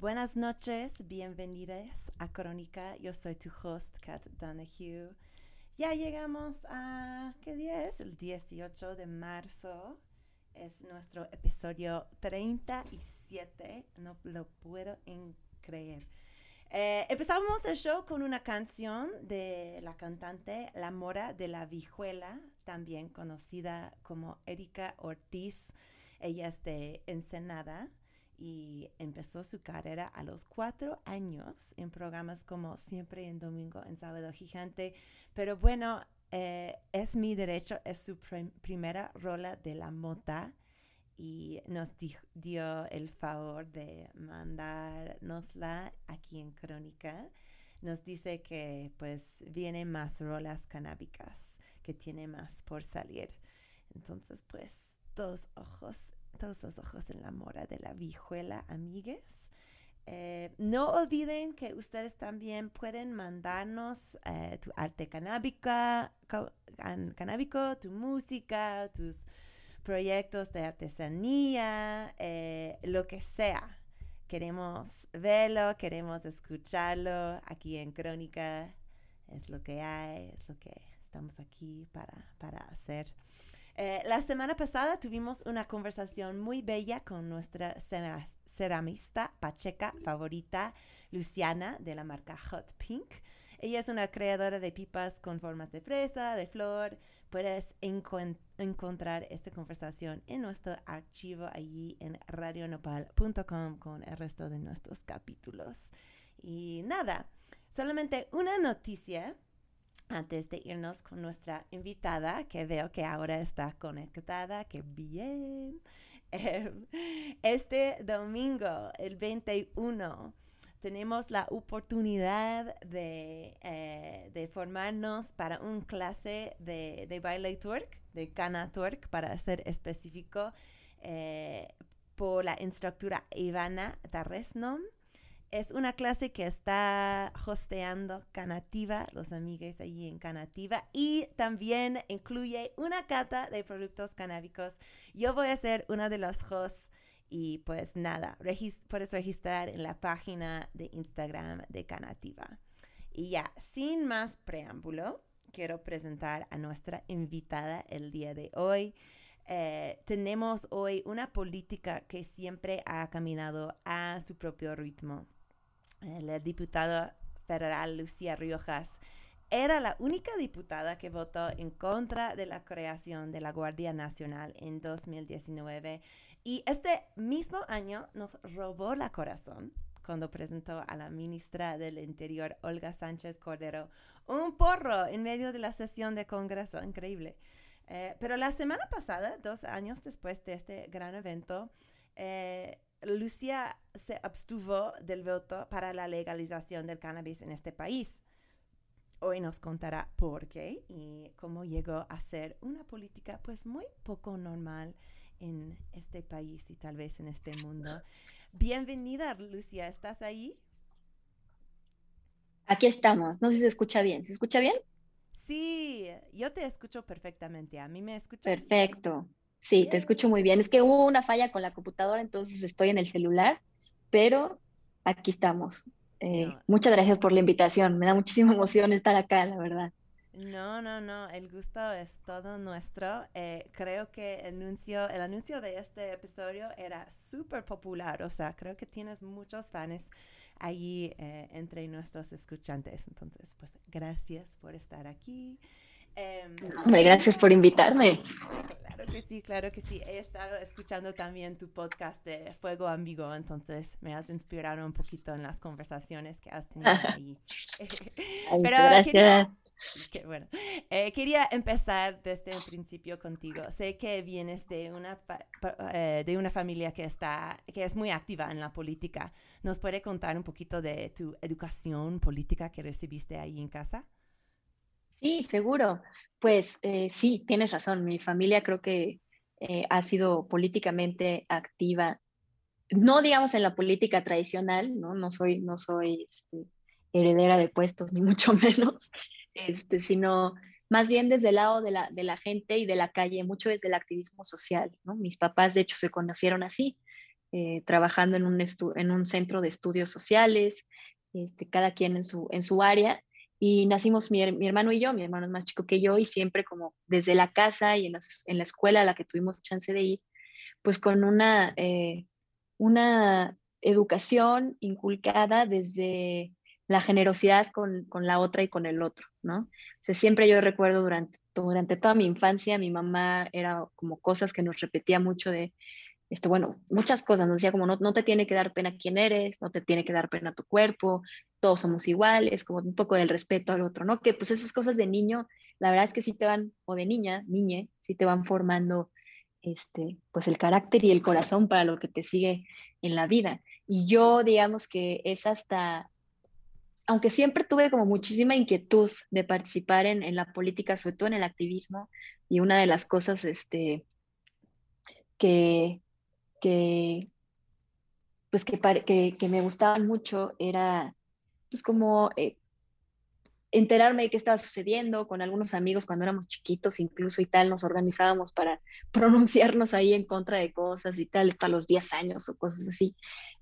Buenas noches, bienvenidas a Crónica. Yo soy tu host, Kat Donahue. Ya llegamos a, ¿qué día es? El 18 de marzo. Es nuestro episodio 37. No lo puedo creer. Eh, empezamos el show con una canción de la cantante La Mora de la Vijuela, también conocida como Erika Ortiz. Ella es de Ensenada y empezó su carrera a los cuatro años en programas como Siempre en Domingo, en Sábado Gigante. Pero bueno, eh, es mi derecho, es su primera rola de la mota y nos dio el favor de mandárnosla aquí en Crónica. Nos dice que pues vienen más rolas canábicas, que tiene más por salir. Entonces pues dos ojos, todos los ojos en la mora de la vijuela, amigues. Eh, no olviden que ustedes también pueden mandarnos eh, tu arte canábica, canábico, tu música, tus proyectos de artesanía, eh, lo que sea. Queremos verlo, queremos escucharlo aquí en Crónica. Es lo que hay, es lo que estamos aquí para, para hacer. Eh, la semana pasada tuvimos una conversación muy bella con nuestra ceramista pacheca favorita, Luciana, de la marca Hot Pink. Ella es una creadora de pipas con formas de fresa, de flor, Puedes encontrar esta conversación en nuestro archivo allí en radionopal.com con el resto de nuestros capítulos. Y nada, solamente una noticia antes de irnos con nuestra invitada, que veo que ahora está conectada, que bien. Em, este domingo, el 21, tenemos la oportunidad de, eh, formarnos para un clase de, de baile twerk, de cana twerk, para ser específico, eh, por la instructora Ivana Tarresnom. Es una clase que está hosteando Canativa, los amigos allí en Canativa, y también incluye una cata de productos canábicos. Yo voy a ser una de los hosts y pues nada, puedes registrar en la página de Instagram de Canativa. Y ya, sin más preámbulo, quiero presentar a nuestra invitada el día de hoy. Eh, tenemos hoy una política que siempre ha caminado a su propio ritmo. La diputada federal Lucía Riojas era la única diputada que votó en contra de la creación de la Guardia Nacional en 2019 y este mismo año nos robó la corazón cuando presentó a la ministra del Interior, Olga Sánchez Cordero, un porro en medio de la sesión de Congreso. Increíble. Eh, pero la semana pasada, dos años después de este gran evento, eh, Lucía se abstuvo del voto para la legalización del cannabis en este país. Hoy nos contará por qué y cómo llegó a ser una política pues muy poco normal en este país y tal vez en este mundo. Bienvenida, Lucia, ¿estás ahí? Aquí estamos, no sé si se escucha bien. ¿Se escucha bien? Sí, yo te escucho perfectamente. ¿A mí me escuchas? Perfecto. Sí, te escucho muy bien. Es que hubo una falla con la computadora, entonces estoy en el celular, pero aquí estamos. Eh, muchas gracias por la invitación. Me da muchísima emoción estar acá, la verdad. No, no, no, el gusto es todo nuestro. Eh, creo que el anuncio, el anuncio de este episodio era súper popular, o sea, creo que tienes muchos fans allí eh, entre nuestros escuchantes. Entonces, pues gracias por estar aquí. Em, gracias por invitarme. Claro que sí, claro que sí. He estado escuchando también tu podcast de Fuego Amigo, entonces me has inspirado un poquito en las conversaciones que has tenido ahí. Pero gracias. Qué bueno. Eh, quería empezar desde el principio contigo. Sé que vienes de una, eh, de una familia que, está, que es muy activa en la política. ¿Nos puede contar un poquito de tu educación política que recibiste ahí en casa? Sí, seguro. Pues eh, sí, tienes razón. Mi familia creo que ha sido políticamente activa. No digamos en la política tradicional, no, no soy, no soy este, heredera de puestos, ni mucho menos este, sino más bien desde el lado de la, de la gente y de la calle, mucho desde el activismo social. ¿no? Mis papás, de hecho, se conocieron así. eh, trabajando en un, en un centro de estudios sociales, este, cada quien en su, en su área. Y nacimos mi, hermano y yo, mi hermano es más chico que yo, y siempre como desde la casa y en, en la escuela a la que tuvimos chance de ir, pues con una, eh, una educación inculcada desde la generosidad con, con, la otra y con el otro, ¿no? O sea, siempre yo recuerdo durante, durante toda mi infancia, mi mamá era como cosas que nos repetía mucho de, este, bueno, muchas cosas, nos decía como no, no te tiene que dar pena quién eres, no te tiene que dar pena tu cuerpo, todos somos iguales, como un poco del respeto al otro, ¿no? Que pues esas cosas de niño, la verdad es que sí te van, o de niña, niñe, sí te van formando este, pues el carácter y el corazón para lo que te sigue en la vida. Y yo, digamos que es hasta aunque siempre tuve como muchísima inquietud de participar en, en, la política, sobre todo en el activismo, y una de las cosas este, que, que, pues que, que, que me gustaban mucho era pues como eh, enterarme de qué estaba sucediendo con algunos amigos cuando éramos chiquitos incluso y tal, nos organizábamos para pronunciarnos ahí en contra de cosas y tal, hasta los 10 años o cosas así,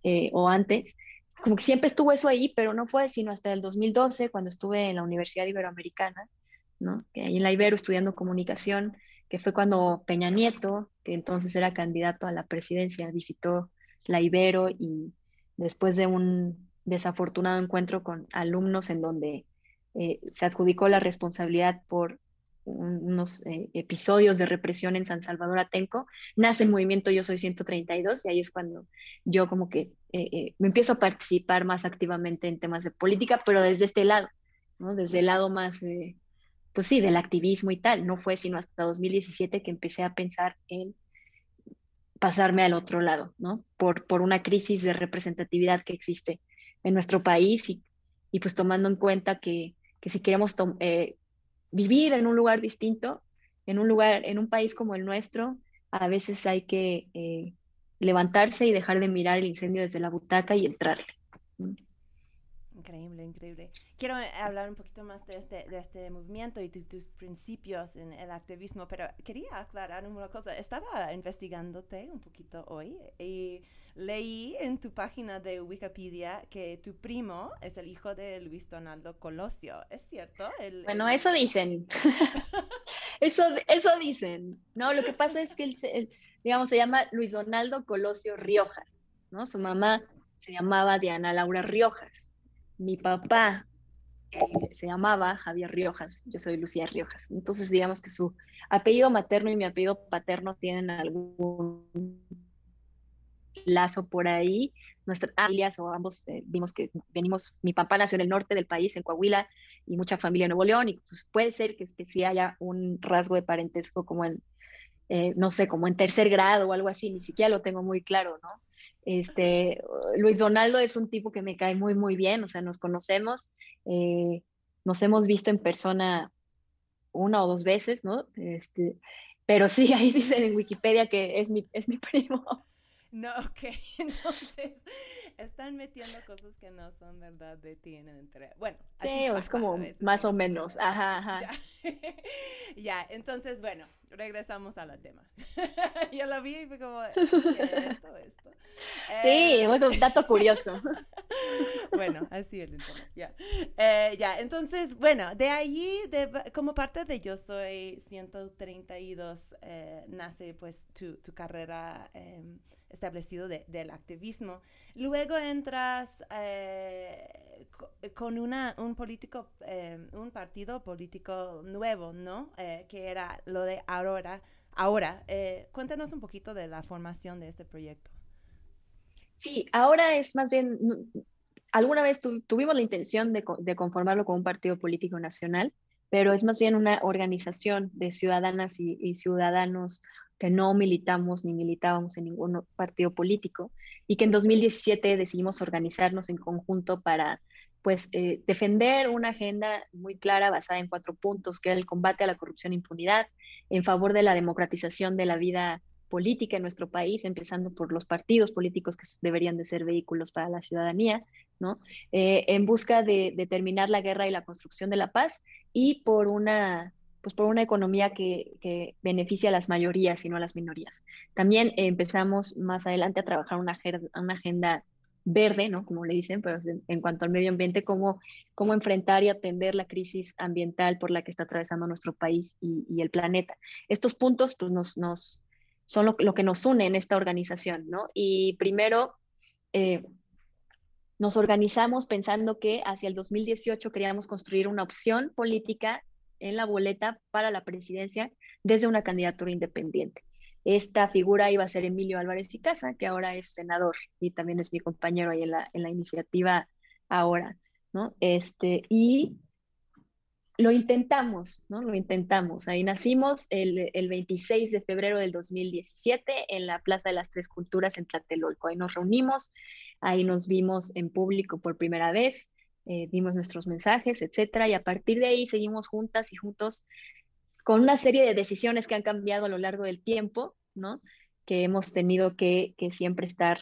eh, o antes como que siempre estuvo eso ahí, pero no fue sino hasta el 2012, cuando estuve en la Universidad Iberoamericana, ¿no? Que ahí en la Ibero estudiando comunicación, que fue cuando Peña Nieto, que entonces era candidato a la presidencia, visitó la Ibero y después de un desafortunado encuentro con alumnos en donde eh, se adjudicó la responsabilidad por unos eh, episodios de represión en San Salvador Atenco, nace el movimiento Yo Soy 132 y ahí es cuando yo como que eh, me empiezo a participar más activamente en temas de política, pero desde este lado, ¿no? Desde el lado más, pues sí, del activismo y tal. No fue sino hasta 2017 que empecé a pensar en pasarme al otro lado, ¿no? Por, por una crisis de representatividad que existe en nuestro país y, y pues tomando en cuenta que, que si queremos vivir en un lugar distinto, en un lugar, en un país como el nuestro, a veces hay que eh, levantarse y dejar de mirar el incendio desde la butaca y entrarle. Increíble, increíble. Quiero eh, hablar un poquito más de este, de este movimiento y de tus principios en el activismo, pero quería aclarar una cosa. Estaba investigándote un poquito hoy y leí en tu página de Wikipedia que tu primo es el hijo de Luis Donaldo Colosio. ¿Es cierto? bueno, eso dicen. eso, eso dicen. No, lo que pasa es que él, digamos, se llama Luis Donaldo Colosio Riojas, ¿no? Su mamá se llamaba Diana Laura Riojas mi papá eh, se llamaba Javier Riojas, yo soy Lucía Riojas. Entonces, digamos que su apellido materno y mi apellido paterno tienen algún lazo por ahí. Nuestras familias o ambos eh, vimos que venimos, mi papá nació en el norte del país, en Coahuila, y mucha familia en Nuevo León, y pues puede ser que, que sí haya un rasgo de parentesco como en, eh, no sé, como en tercer grado o algo así, ni siquiera lo tengo muy claro, ¿no? Este, Luis Donaldo es un tipo que me cae muy, muy bien, o sea, nos conocemos, eh, nos hemos visto en persona una o dos veces, ¿no? Este, pero sí, ahí dicen en Wikipedia que es mi, es mi primo. No, ok, entonces están metiendo cosas que no son verdad de ti en entre. Bueno, sí, es como más o menos, ajá, ajá. Ya. entonces, bueno, regresamos a la tema. Yo la vi y fue como, esto, esto. Sí, eh, bueno, dato curioso. bueno, así el internet, ya. Eh, ya, entonces, bueno, de ahí, de, como parte de Yo Soy 132, eh, nace pues tu, tu carrera. Establecido del activismo. Luego entras eh, con una, un político, eh, un partido político nuevo, ¿no? Eh, que era lo de Aurora. Ahora, cuéntanos un poquito de la formación de este proyecto. Sí, ahora es más bien, alguna vez tuvimos la intención de, de conformarlo con un partido político nacional, pero es más bien una organización de ciudadanas y, y ciudadanos que no militamos ni militábamos en ningún partido político y que en 2017 decidimos organizarnos en conjunto para pues eh, defender una agenda muy clara basada en cuatro puntos, que era el combate a la corrupción e impunidad, en favor de la democratización de la vida política en nuestro país, empezando por los partidos políticos que deberían de ser vehículos para la ciudadanía, ¿no? Eh, en busca de, de, terminar la guerra y la construcción de la paz y por una pues por una economía que, que beneficia a las mayorías y no a las minorías. También empezamos más adelante a trabajar una, una agenda verde, ¿no? Como le dicen, pero en cuanto al medio ambiente, cómo, cómo enfrentar y atender la crisis ambiental por la que está atravesando nuestro país y, el planeta. Estos puntos, pues, nos, nos son lo, lo, que nos une en esta organización, ¿no? Y primero, eh, nos organizamos pensando que hacia el 2018 queríamos construir una opción política en la boleta para la presidencia desde una candidatura independiente. Esta figura iba a ser Emilio Álvarez y Casa, que ahora es senador y también es mi compañero ahí en la, en la iniciativa ahora, ¿no? Este, y lo intentamos, ¿no? Lo intentamos. Ahí nacimos el, el, 26 de febrero del 2017 en la Plaza de las Tres Culturas en Tlatelolco. Ahí nos reunimos, ahí nos vimos en público por primera vez, eh, dimos nuestros mensajes, etcétera, y a partir de ahí seguimos juntas y juntos con una serie de decisiones que han cambiado a lo largo del tiempo, ¿no? Que hemos tenido que, siempre estar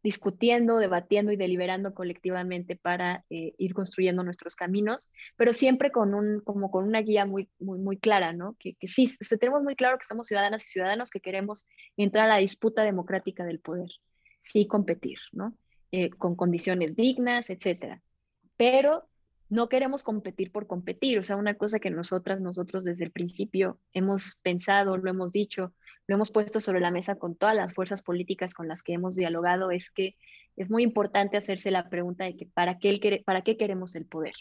discutiendo, debatiendo y deliberando colectivamente para eh, ir construyendo nuestros caminos, pero siempre con, un, como con una guía muy, muy, muy clara, ¿no? Que, que sí, tenemos muy claro que somos ciudadanas y ciudadanos que queremos entrar a la disputa democrática del poder, sí competir, ¿no? Eh, con condiciones dignas, etcétera. Pero no queremos competir por competir, o sea, una cosa que nosotras, nosotros desde el principio hemos pensado, lo hemos dicho, lo hemos puesto sobre la mesa con todas las fuerzas políticas con las que hemos dialogado, es que es muy importante hacerse la pregunta de que para qué, para qué queremos el poder.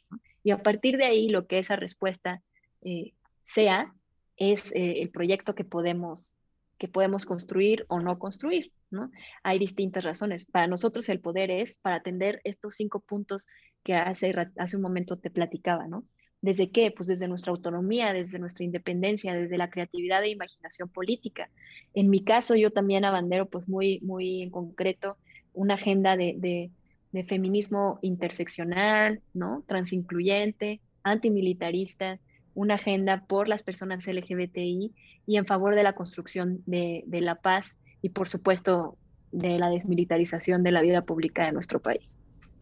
Y a partir de ahí, lo que esa respuesta eh, sea, es eh, el proyecto que podemos, que podemos construir o no construir. ¿no? Hay distintas razones. Para nosotros el poder es para atender estos cinco puntos que hace, hace un momento te platicaba, ¿no? ¿Desde qué? Pues desde nuestra autonomía, desde nuestra independencia, desde la creatividad e imaginación política. En mi caso, yo también abandero, pues muy, muy en concreto, una agenda de, de, de feminismo interseccional, ¿no? Transincluyente, antimilitarista, una agenda por las personas LGBTI y en favor de la construcción de, la paz y, por supuesto, de la desmilitarización de la vida pública de nuestro país.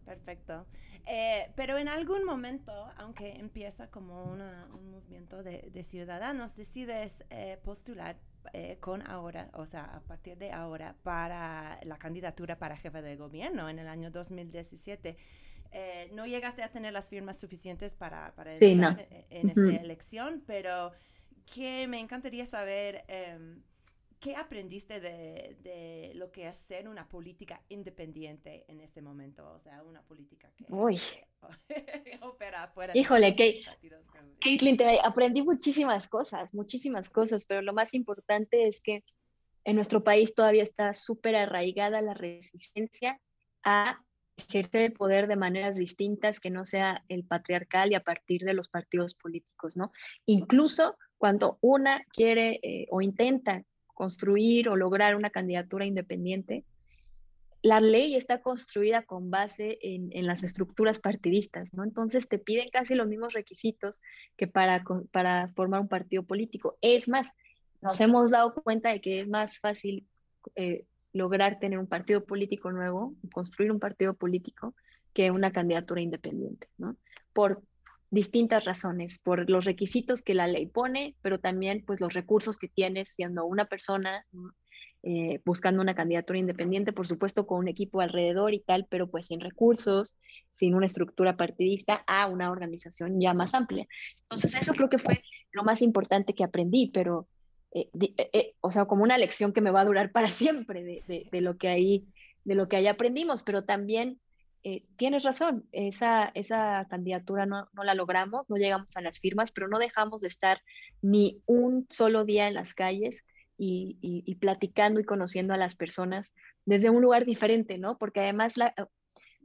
Perfecto. Eh, pero en algún momento, aunque empieza como un movimiento de, ciudadanos, decides eh, postular eh, con ahora, o sea, a partir de ahora, para la candidatura para jefe de gobierno en el año 2017. No llegaste a tener las firmas suficientes para, para entrar en, esta elección, pero que me encantaría saber em, ¿Qué aprendiste de, lo que es ser una política independiente en este momento? O sea, una política que, opera fuera Híjole, de Caitlin, te aprendí muchísimas cosas, muchísimas cosas, pero lo más importante es que en nuestro país todavía está súper arraigada la resistencia a ejercer el poder de maneras distintas que no sea el patriarcal y a partir de los partidos políticos, ¿no? Incluso cuando una quiere eh, o intenta construir o lograr una candidatura independiente, la ley está construida con base en, las estructuras partidistas, ¿no? Entonces te piden casi los mismos requisitos que para, para formar un partido político. Es más, nos hemos dado cuenta de que es más fácil eh, lograr tener un partido político nuevo, construir un partido político, que una candidatura independiente, ¿no? Por distintas razones, por los requisitos que la ley pone, pero también pues los recursos que tienes siendo una persona eh, buscando una candidatura independiente, por supuesto con un equipo alrededor y tal, pero pues sin recursos, sin una estructura partidista a una organización ya más amplia. Entonces eso creo que fue lo más importante que aprendí, pero eh, eh, o sea, como una lección que me va a durar para siempre de, de, lo que ahí de lo que ahí aprendimos, pero también eh, tienes razón, esa, esa candidatura no, no, la logramos, no llegamos a las firmas, pero no dejamos de estar ni un solo día en las calles y, y, platicando y conociendo a las personas desde un lugar diferente, ¿no? Porque además la,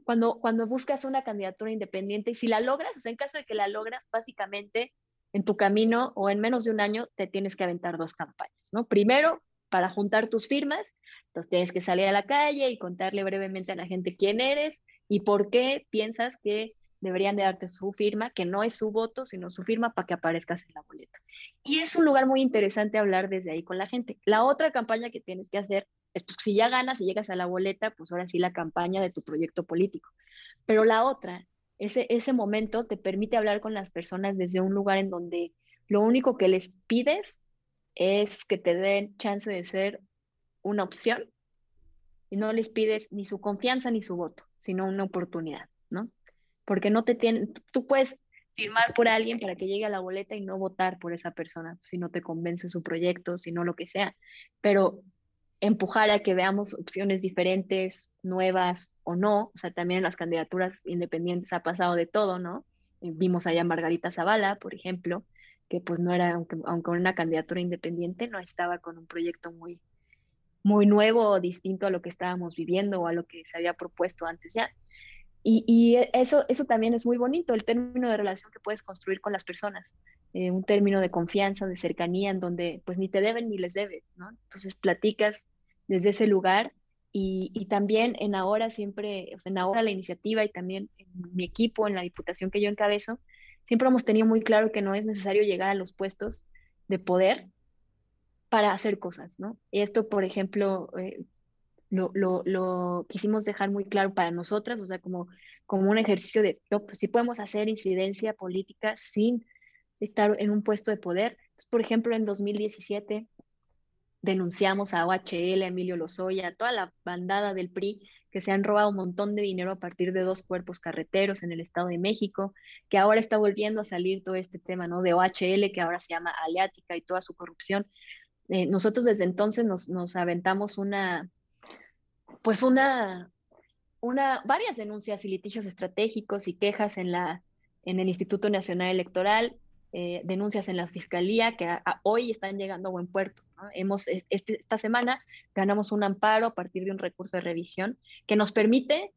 cuando, cuando buscas una candidatura independiente y si la logras, o sea, en caso de que la logras, básicamente en tu camino o en menos de un año te tienes que aventar dos campañas, ¿no? Primero, para juntar tus firmas, entonces tienes que salir a la calle y contarle brevemente a la gente quién eres y por qué piensas que deberían de darte su firma, que no es su voto, sino su firma para que aparezcas en la boleta. Y es un lugar muy interesante hablar desde ahí con la gente. La otra campaña que tienes que hacer es, pues, si ya ganas y llegas a la boleta, pues ahora sí la campaña de tu proyecto político. Pero la otra, ese, ese momento te permite hablar con las personas desde un lugar en donde lo único que les pides es que te den chance de ser una opción y no les pides ni su confianza ni su voto, sino una oportunidad, ¿no? Porque no te tienen, tú puedes firmar por alguien para que llegue a la boleta y no votar por esa persona, si no te convence su proyecto, si no lo que sea, pero empujar a que veamos opciones diferentes, nuevas o no, o sea, también en las candidaturas independientes ha pasado de todo, ¿no? Eh, vimos allá a Margarita Zavala, por ejemplo, que pues no era, aunque, aunque una candidatura independiente, no estaba con un proyecto muy, muy nuevo o distinto a lo que estábamos viviendo o a lo que se había propuesto antes ya. Y, eso, eso también es muy bonito, el término de relación que puedes construir con las personas, eh, un término de confianza, de cercanía, en donde pues ni te deben ni les debes, ¿no? Entonces platicas desde ese lugar y, también en ahora siempre, en ahora la iniciativa y también mi equipo, en la diputación que yo encabezo, siempre hemos tenido muy claro que no es necesario llegar a los puestos de poder para hacer cosas, ¿no? Y esto, por ejemplo, eh, lo, lo, quisimos dejar muy claro para nosotras, o sea, como, como un ejercicio de, no, pues podemos hacer incidencia política sin estar en un puesto de poder. Por ejemplo, en 2017 denunciamos a OHL, a Emilio Lozoya, a toda la bandada del PRI que se han robado un montón de dinero a partir de dos cuerpos carreteros en el Estado de México, que ahora está volviendo a salir todo este tema, ¿no? De OHL, que ahora se llama Aleática y toda su corrupción. Eh, nosotros desde entonces nos, nos aventamos una, pues una, una, varias denuncias y litigios estratégicos y quejas en, la, en el Instituto Nacional Electoral, eh, denuncias en la Fiscalía que hoy están llegando a buen puerto. Hemos, este, esta semana ganamos un amparo a partir de un recurso de revisión que nos permite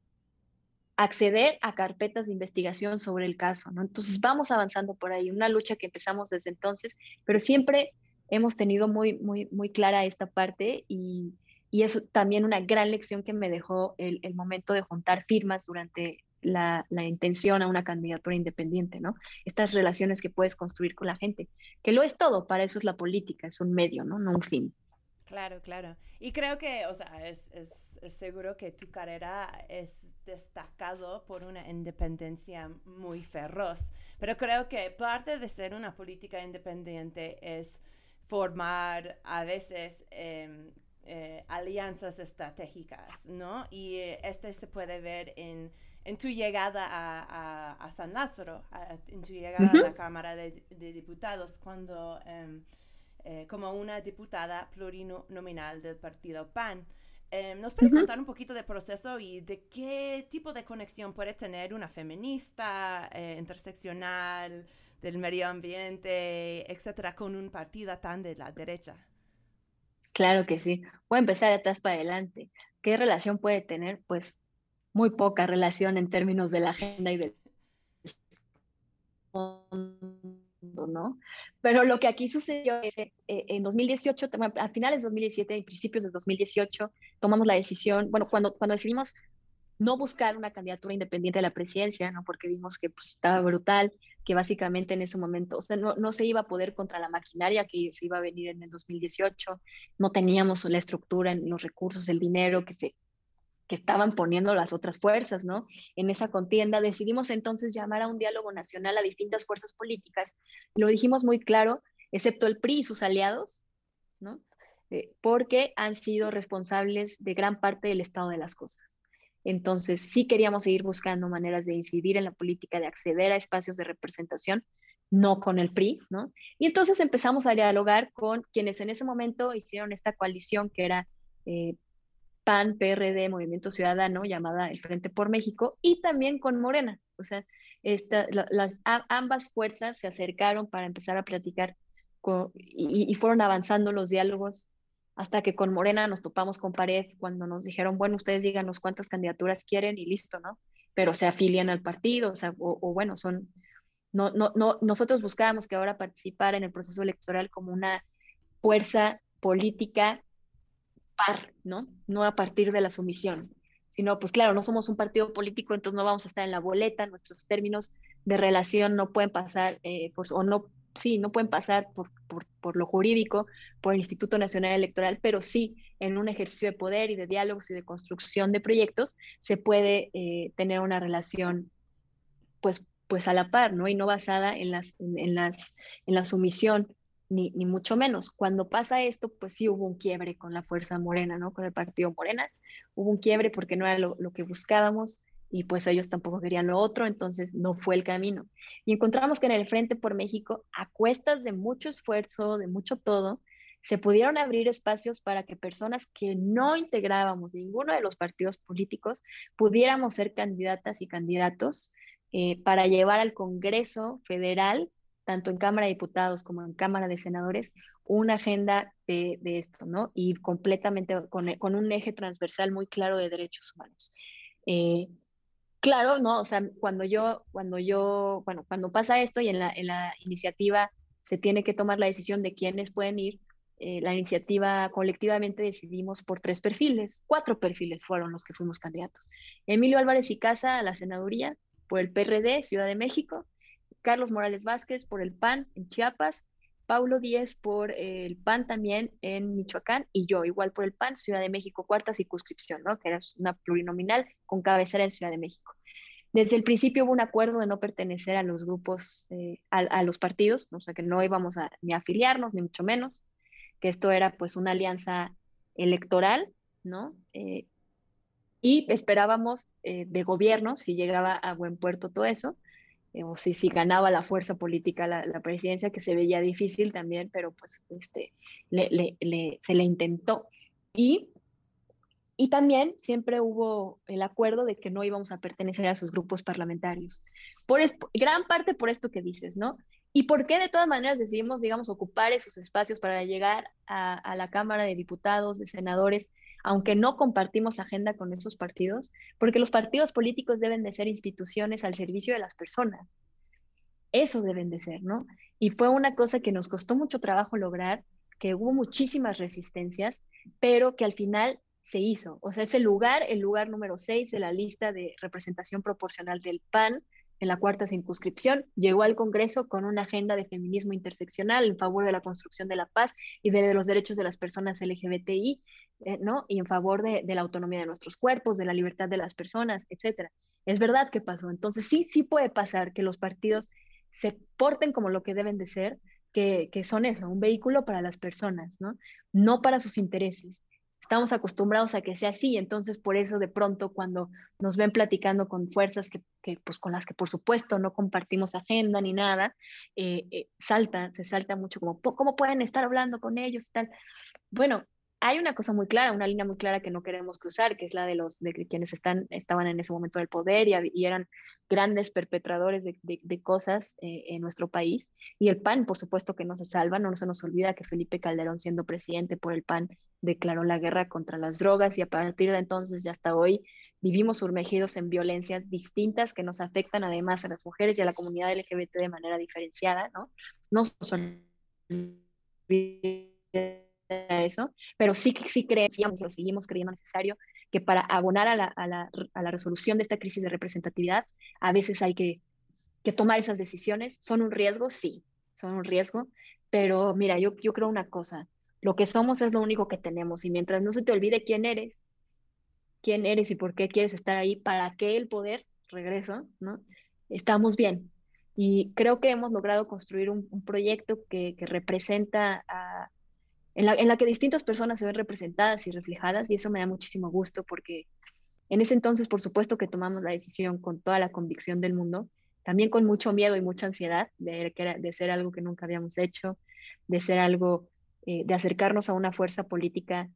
acceder a carpetas de investigación sobre el caso. ¿no? Entonces vamos avanzando por ahí, una lucha que empezamos desde entonces, pero siempre hemos tenido muy, muy, muy clara esta parte y, y es también una gran lección que me dejó el, el momento de juntar firmas durante la, intención a una candidatura independiente, ¿no? Estas relaciones que puedes construir con la gente, que lo es todo, para eso es la política, es un medio, ¿no? No un fin. Claro, claro. Y creo que, o sea, es, seguro que tu carrera es destacado por una independencia muy feroz, pero creo que parte de ser una política independiente es formar a veces eh, eh, alianzas estratégicas, ¿no? Y eh, este se puede ver en en tu llegada a, a, San Lázaro, en tu llegada a la Cámara de, Diputados, cuando em, eh, como una diputada plurinominal del partido PAN. Em, ¿Nos puede contar un poquito del proceso y de qué tipo de conexión puede tener una feminista, eh, interseccional, del medio ambiente, etcétera, con un partido tan de la derecha? Claro que sí. Voy a empezar de atrás para adelante. ¿Qué relación puede tener? Pues muy poca relación en términos de la agenda y del ¿no? Pero lo que aquí sucedió es eh, en 2018, a finales de 2017 y principios de 2018, tomamos la decisión, bueno, cuando, cuando decidimos no buscar una candidatura independiente a la presidencia, ¿no? Porque vimos que pues, estaba brutal, que básicamente en ese momento, o sea, no, no se iba a poder contra la maquinaria que se iba a venir en el 2018, no teníamos la estructura, los recursos, el dinero que se que estaban poniendo las otras fuerzas, ¿no? En esa contienda decidimos entonces llamar a un diálogo nacional a distintas fuerzas políticas. Lo dijimos muy claro, excepto el PRI y sus aliados, ¿no? Eh, porque han sido responsables de gran parte del estado de las cosas. Entonces, sí queríamos seguir buscando maneras de incidir en la política, de acceder a espacios de representación, no con el PRI, ¿no? Y entonces empezamos a dialogar con quienes en ese momento hicieron esta coalición que era eh, PAN, PRD, Movimiento Ciudadano, llamada el Frente por México, y también con Morena. O sea, esta, las, ambas fuerzas se acercaron para empezar a platicar y, fueron avanzando los diálogos hasta que con Morena nos topamos con pared cuando nos dijeron, bueno, ustedes díganos cuántas candidaturas quieren y listo, ¿no? Pero se afilian al partido, o bueno, son, no, no, no, nosotros buscábamos que ahora participara en el proceso electoral como una fuerza política par, ¿no? No a partir de la sumisión, sino, pues claro, no somos un partido político, entonces no vamos a estar en la boleta, nuestros términos de relación no pueden pasar, eh, pues, o no, sí, no pueden pasar por, por, por, lo jurídico, por el Instituto Nacional Electoral, pero sí en un ejercicio de poder y de diálogos y de construcción de proyectos se puede eh, tener una relación, pues, pues a la par, ¿no? Y no basada en, las, en, las, en la sumisión, ni, ni, mucho menos. Cuando pasa esto, pues sí hubo un quiebre con la fuerza morena, ¿no? Con el partido morena. Hubo un quiebre porque no era lo, lo que buscábamos y pues ellos tampoco querían lo otro, entonces no fue el camino. Y encontramos que en el Frente por México, a cuestas de mucho esfuerzo, de mucho todo, se pudieron abrir espacios para que personas que no integrábamos ninguno de los partidos políticos pudiéramos ser candidatas y candidatos eh, para llevar al Congreso Federal, tanto en Cámara de Diputados como en Cámara de Senadores, una agenda de, esto, ¿no? Y completamente con, un eje transversal muy claro de derechos humanos. Eh, claro, ¿no? O sea, cuando yo, cuando yo, bueno, cuando pasa esto y en la, en la iniciativa se tiene que tomar la decisión de quiénes pueden ir, eh, la iniciativa colectivamente decidimos por tres perfiles, cuatro perfiles fueron los que fuimos candidatos. Emilio Álvarez y Casa a la senaduría por el PRD, Ciudad de México, Carlos Morales Vázquez por el PAN en Chiapas, Paulo Díez por el PAN también en Michoacán y yo igual por el PAN, Ciudad de México, cuarta circunscripción, ¿no? que era una plurinominal con cabecera en Ciudad de México. Desde el principio hubo un acuerdo de no pertenecer a los grupos, eh, a, los partidos, o sea que no íbamos a ni afiliarnos, ni mucho menos que esto era pues una alianza electoral, ¿no? Eh, y esperábamos eh, de gobierno, si llegaba a buen puerto todo eso, o si, si ganaba la fuerza política la, presidencia, que se veía difícil también, pero pues este, le, le, se le intentó. Y, y también siempre hubo el acuerdo de que no íbamos a pertenecer a sus grupos parlamentarios. Por gran parte por esto que dices, ¿no? ¿Y por qué de todas maneras decidimos, digamos, ocupar esos espacios para llegar a, la Cámara de Diputados, de senadores, aunque no compartimos agenda con esos partidos? Porque los partidos políticos deben de ser instituciones al servicio de las personas. Eso deben de ser, ¿no? Y fue una cosa que nos costó mucho trabajo lograr, que hubo muchísimas resistencias, pero que al final se hizo. O sea, ese lugar, el lugar número 6 de la lista de representación proporcional del PAN, en la cuarta circunscripción, llegó al Congreso con una agenda de feminismo interseccional en favor de la construcción de la paz y de, los derechos de las personas LGBTI, eh, ¿no? Y en favor de, la autonomía de nuestros cuerpos, de la libertad de las personas, etcétera. Es verdad que pasó. Entonces sí, sí puede pasar que los partidos se porten como lo que deben de ser, que, son eso, un vehículo para las personas, ¿no? Para sus intereses estamos acostumbrados a que sea así, entonces por eso de pronto cuando nos ven platicando con fuerzas que, que pues con las que por supuesto no compartimos agenda ni nada, eh, eh, salta, se salta mucho como, ¿cómo pueden estar hablando con ellos y tal? Bueno, hay una cosa muy clara, una línea muy clara que no queremos cruzar, que es la de los de quienes están, estaban en ese momento del poder y, eran grandes perpetradores de, de, cosas eh, en nuestro país. Y el PAN, por supuesto que no se salva, no se nos olvida que Felipe Calderón, siendo presidente por el PAN, declaró la guerra contra las drogas y a partir de entonces y hasta hoy vivimos sumergidos en violencias distintas que nos afectan además a las mujeres y a la comunidad LGBT de manera diferenciada, ¿no? No son eso, pero sí, sí creemos, lo seguimos creyendo necesario, que para abonar a la, a, la, a la, resolución de esta crisis de representatividad, a veces hay que, que, tomar esas decisiones. ¿Son un riesgo? Sí, son un riesgo, pero mira, yo, yo creo una cosa, lo que somos es lo único que tenemos y mientras no se te olvide quién eres, quién eres y por qué quieres estar ahí, para qué el poder, regreso, ¿no? Estamos bien. Y creo que hemos logrado construir un, un proyecto que, que representa a, en la, que distintas personas se ven representadas y reflejadas y eso me da muchísimo gusto porque en ese entonces, por supuesto que tomamos la decisión con toda la convicción del mundo, también con mucho miedo y mucha ansiedad de, de ser algo que nunca habíamos hecho, de ser algo, eh, de acercarnos a una fuerza política,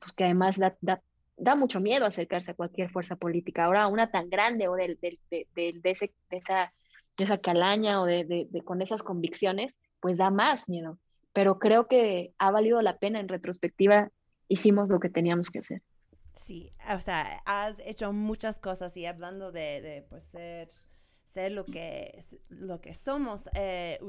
pues que además da, da, da, mucho miedo acercarse a cualquier fuerza política. Ahora, una tan grande o de, de, de, ese, esa, esa calaña o de, con esas convicciones, pues da más miedo pero creo que ha valido la pena en retrospectiva, hicimos lo que teníamos que hacer. Sí, o sea, has hecho muchas cosas y hablando de, de pues, ser, ser lo, que, lo que somos, eh,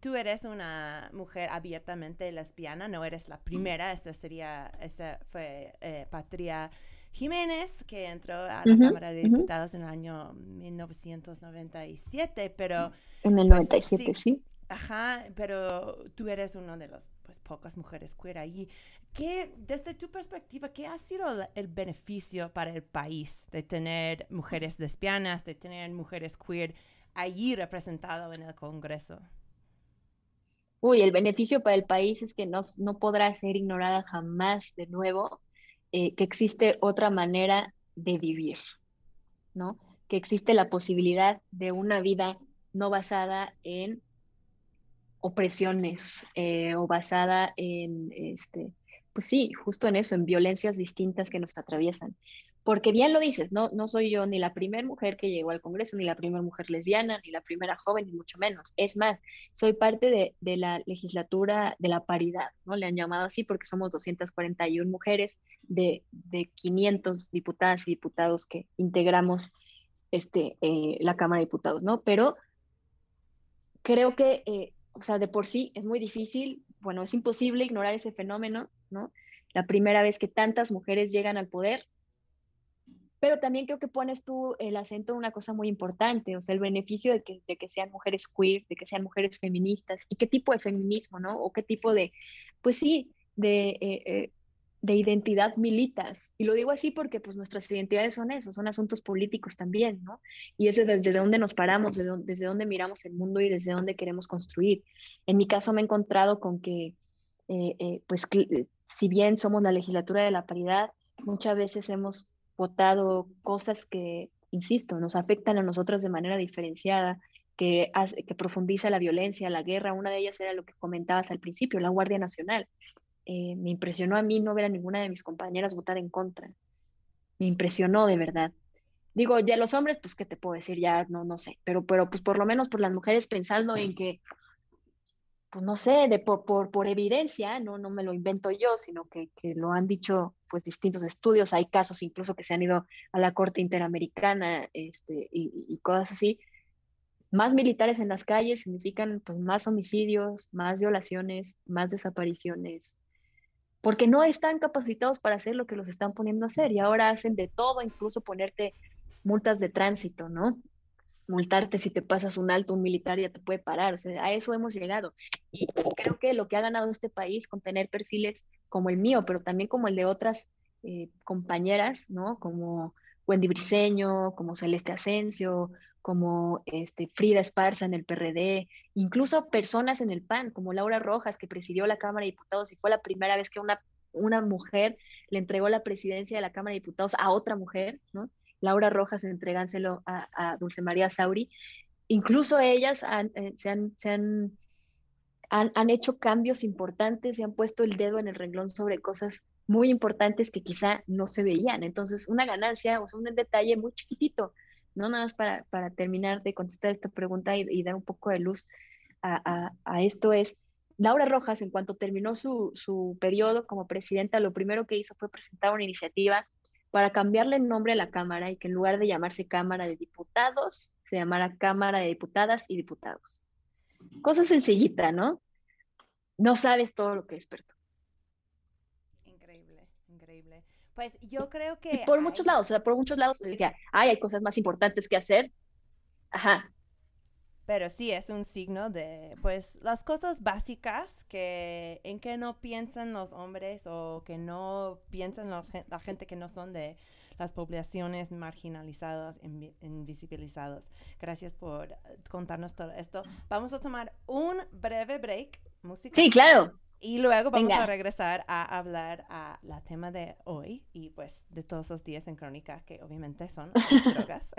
tú eres una mujer abiertamente lesbiana, no eres la primera, esa sería, esa fue eh, Patria Jiménez, que entró a la Cámara de Diputados en el año 1997, pero... En el 97, pues, sí. Ajá, pero tú eres una de las pues, pocas mujeres queer ahí. ¿Qué, desde tu perspectiva, qué ha sido el beneficio para el país de tener mujeres lesbianas, de tener mujeres queer allí representado en el Congreso? Uy, el beneficio para el país es que no, no podrá ser ignorada jamás de nuevo eh, que existe otra manera de vivir, ¿no? Que existe la posibilidad de una vida no basada en opresiones eh, o basada en, este, pues sí, justo en eso, en violencias distintas que nos atraviesan. Porque bien lo dices, no, no soy yo ni la primera mujer que llegó al Congreso, ni la primera mujer lesbiana, ni la primera joven, ni mucho menos. Es más, soy parte de, de la legislatura de la paridad, ¿no? Le han llamado así porque somos 241 mujeres de, de 500 diputadas y diputados que integramos este, eh, la Cámara de Diputados, ¿no? Pero creo que, eh, o sea, de por sí es muy difícil, bueno, es imposible ignorar ese fenómeno, ¿no? La primera vez que tantas mujeres llegan al poder, pero también creo que pones tú el acento en una cosa muy importante, o sea, el beneficio de que, de que sean mujeres queer, de que sean mujeres feministas, y qué tipo de feminismo, ¿no? O qué tipo de, pues sí, de, eh, eh, de identidad militas. Y lo digo así porque pues nuestras identidades son eso, son asuntos políticos también, ¿no? Y es desde dónde nos paramos, desde, desde dónde miramos el mundo y desde dónde queremos construir. En mi caso me he encontrado con que, eh, pues, si bien somos la legislatura de la paridad, muchas veces hemos votado cosas que, insisto, nos afectan a nosotros de manera diferenciada, que, que profundiza la violencia, la guerra. Una de ellas era lo que comentabas al principio, la Guardia Nacional. Eh, me impresionó a mí no ver a ninguna de mis compañeras votar en contra. Me impresionó de verdad. Digo, ya los hombres, pues, ¿qué te puedo decir? Ya no, no sé, pero, pero pues por lo menos por las mujeres pensando en que pues no sé, de por, por, por, evidencia, no, no me lo invento yo, sino que, que, lo han dicho pues distintos estudios, hay casos incluso que se han ido a la Corte Interamericana este, y, y, cosas así. Más militares en las calles significan pues más homicidios, más violaciones, más desapariciones, porque no están capacitados para hacer lo que los están poniendo a hacer y ahora hacen de todo, incluso ponerte multas de tránsito, ¿no? multarte si te pasas un alto, un militar ya te puede parar, o sea, a eso hemos llegado. Y creo que lo que ha ganado este país con tener perfiles como el mío, pero también como el de otras eh, compañeras, ¿no? Como Wendy Briseño, como Celeste Asensio, como este, Frida Esparza en el PRD, incluso personas en el PAN, como Laura Rojas, que presidió la Cámara de Diputados y fue la primera vez que una, una mujer le entregó la presidencia de la Cámara de Diputados a otra mujer, ¿no? Laura Rojas entregánselo a, Dulce María Sauri. Incluso ellas eh, se, han, han, hecho cambios importantes, se han puesto el dedo en el renglón sobre cosas muy importantes que quizá no se veían. Entonces, una ganancia, o sea, un detalle muy chiquitito, no nada más para, para terminar de contestar esta pregunta y, dar un poco de luz a, esto es, Laura Rojas, en cuanto terminó su, su periodo como presidenta, lo primero que hizo fue presentar una iniciativa para cambiarle el nombre a la Cámara y que en lugar de llamarse Cámara de Diputados, se llamara Cámara de Diputadas y Diputados. Cosa sencillita, ¿no? No sabes todo lo que es, experto. Increíble, increíble. Pues yo creo que... por muchos lados, o sea, por muchos lados decía, ay, hay cosas más importantes que hacer. Ajá, pero sí es un signo de, pues, las cosas básicas que en que no piensan los hombres o que no piensan los, la gente que no son de las poblaciones marginalizadas, invisibilizadas. Gracias por contarnos todo esto. Vamos a tomar un breve break musical. Sí, claro. Y luego vamos a regresar a hablar a la tema de hoy y pues de todos los días en Crónica, que obviamente son las drogas.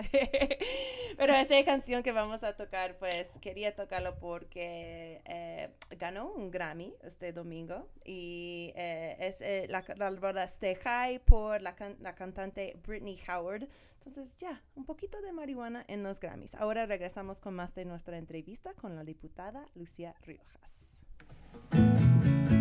Pero esa canción que vamos a tocar, pues quería tocarlo porque eh, ganó un Grammy este domingo y eh, es eh, la, la Stay High por la, la cantante Britney Howard. Entonces ya, un poquito de marihuana en los Grammys. Ahora regresamos con más de nuestra entrevista con la diputada Lucía Riojas. Thank you.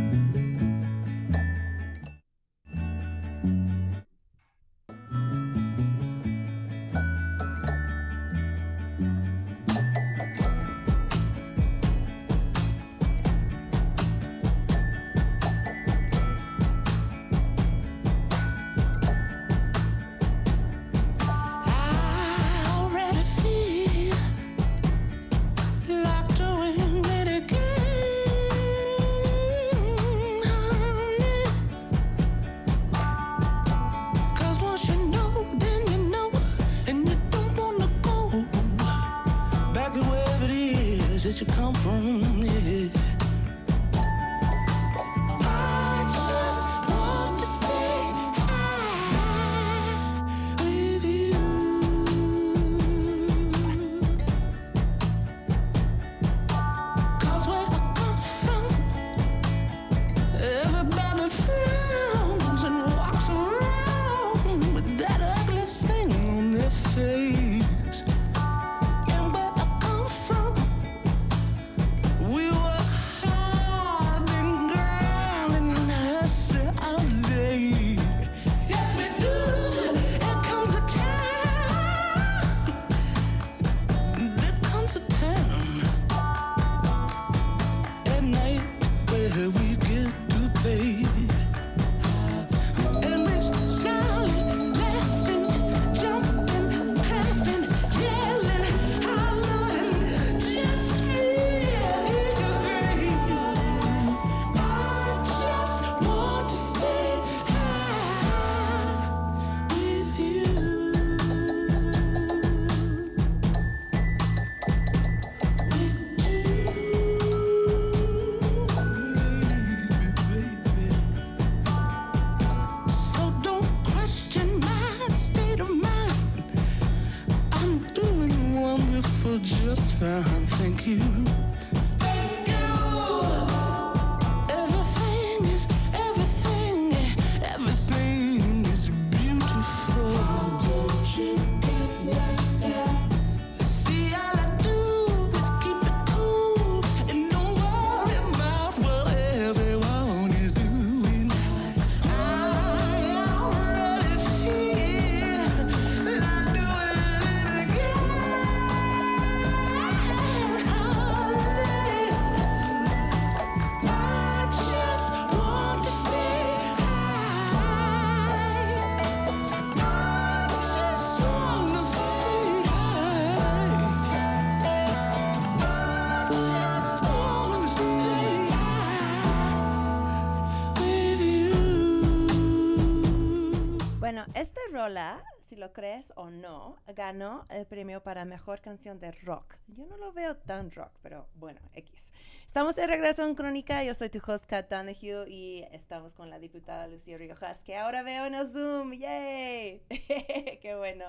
Crees o no, ganó el premio para mejor canción de rock. Yo no lo veo tan rock, pero bueno, X. Estamos de regreso en Crónica. Yo soy tu host, Kat Donahue, y estamos con la diputada Lucía Riojas, que ahora veo en el Zoom. ¡Yay! ¡Qué bueno!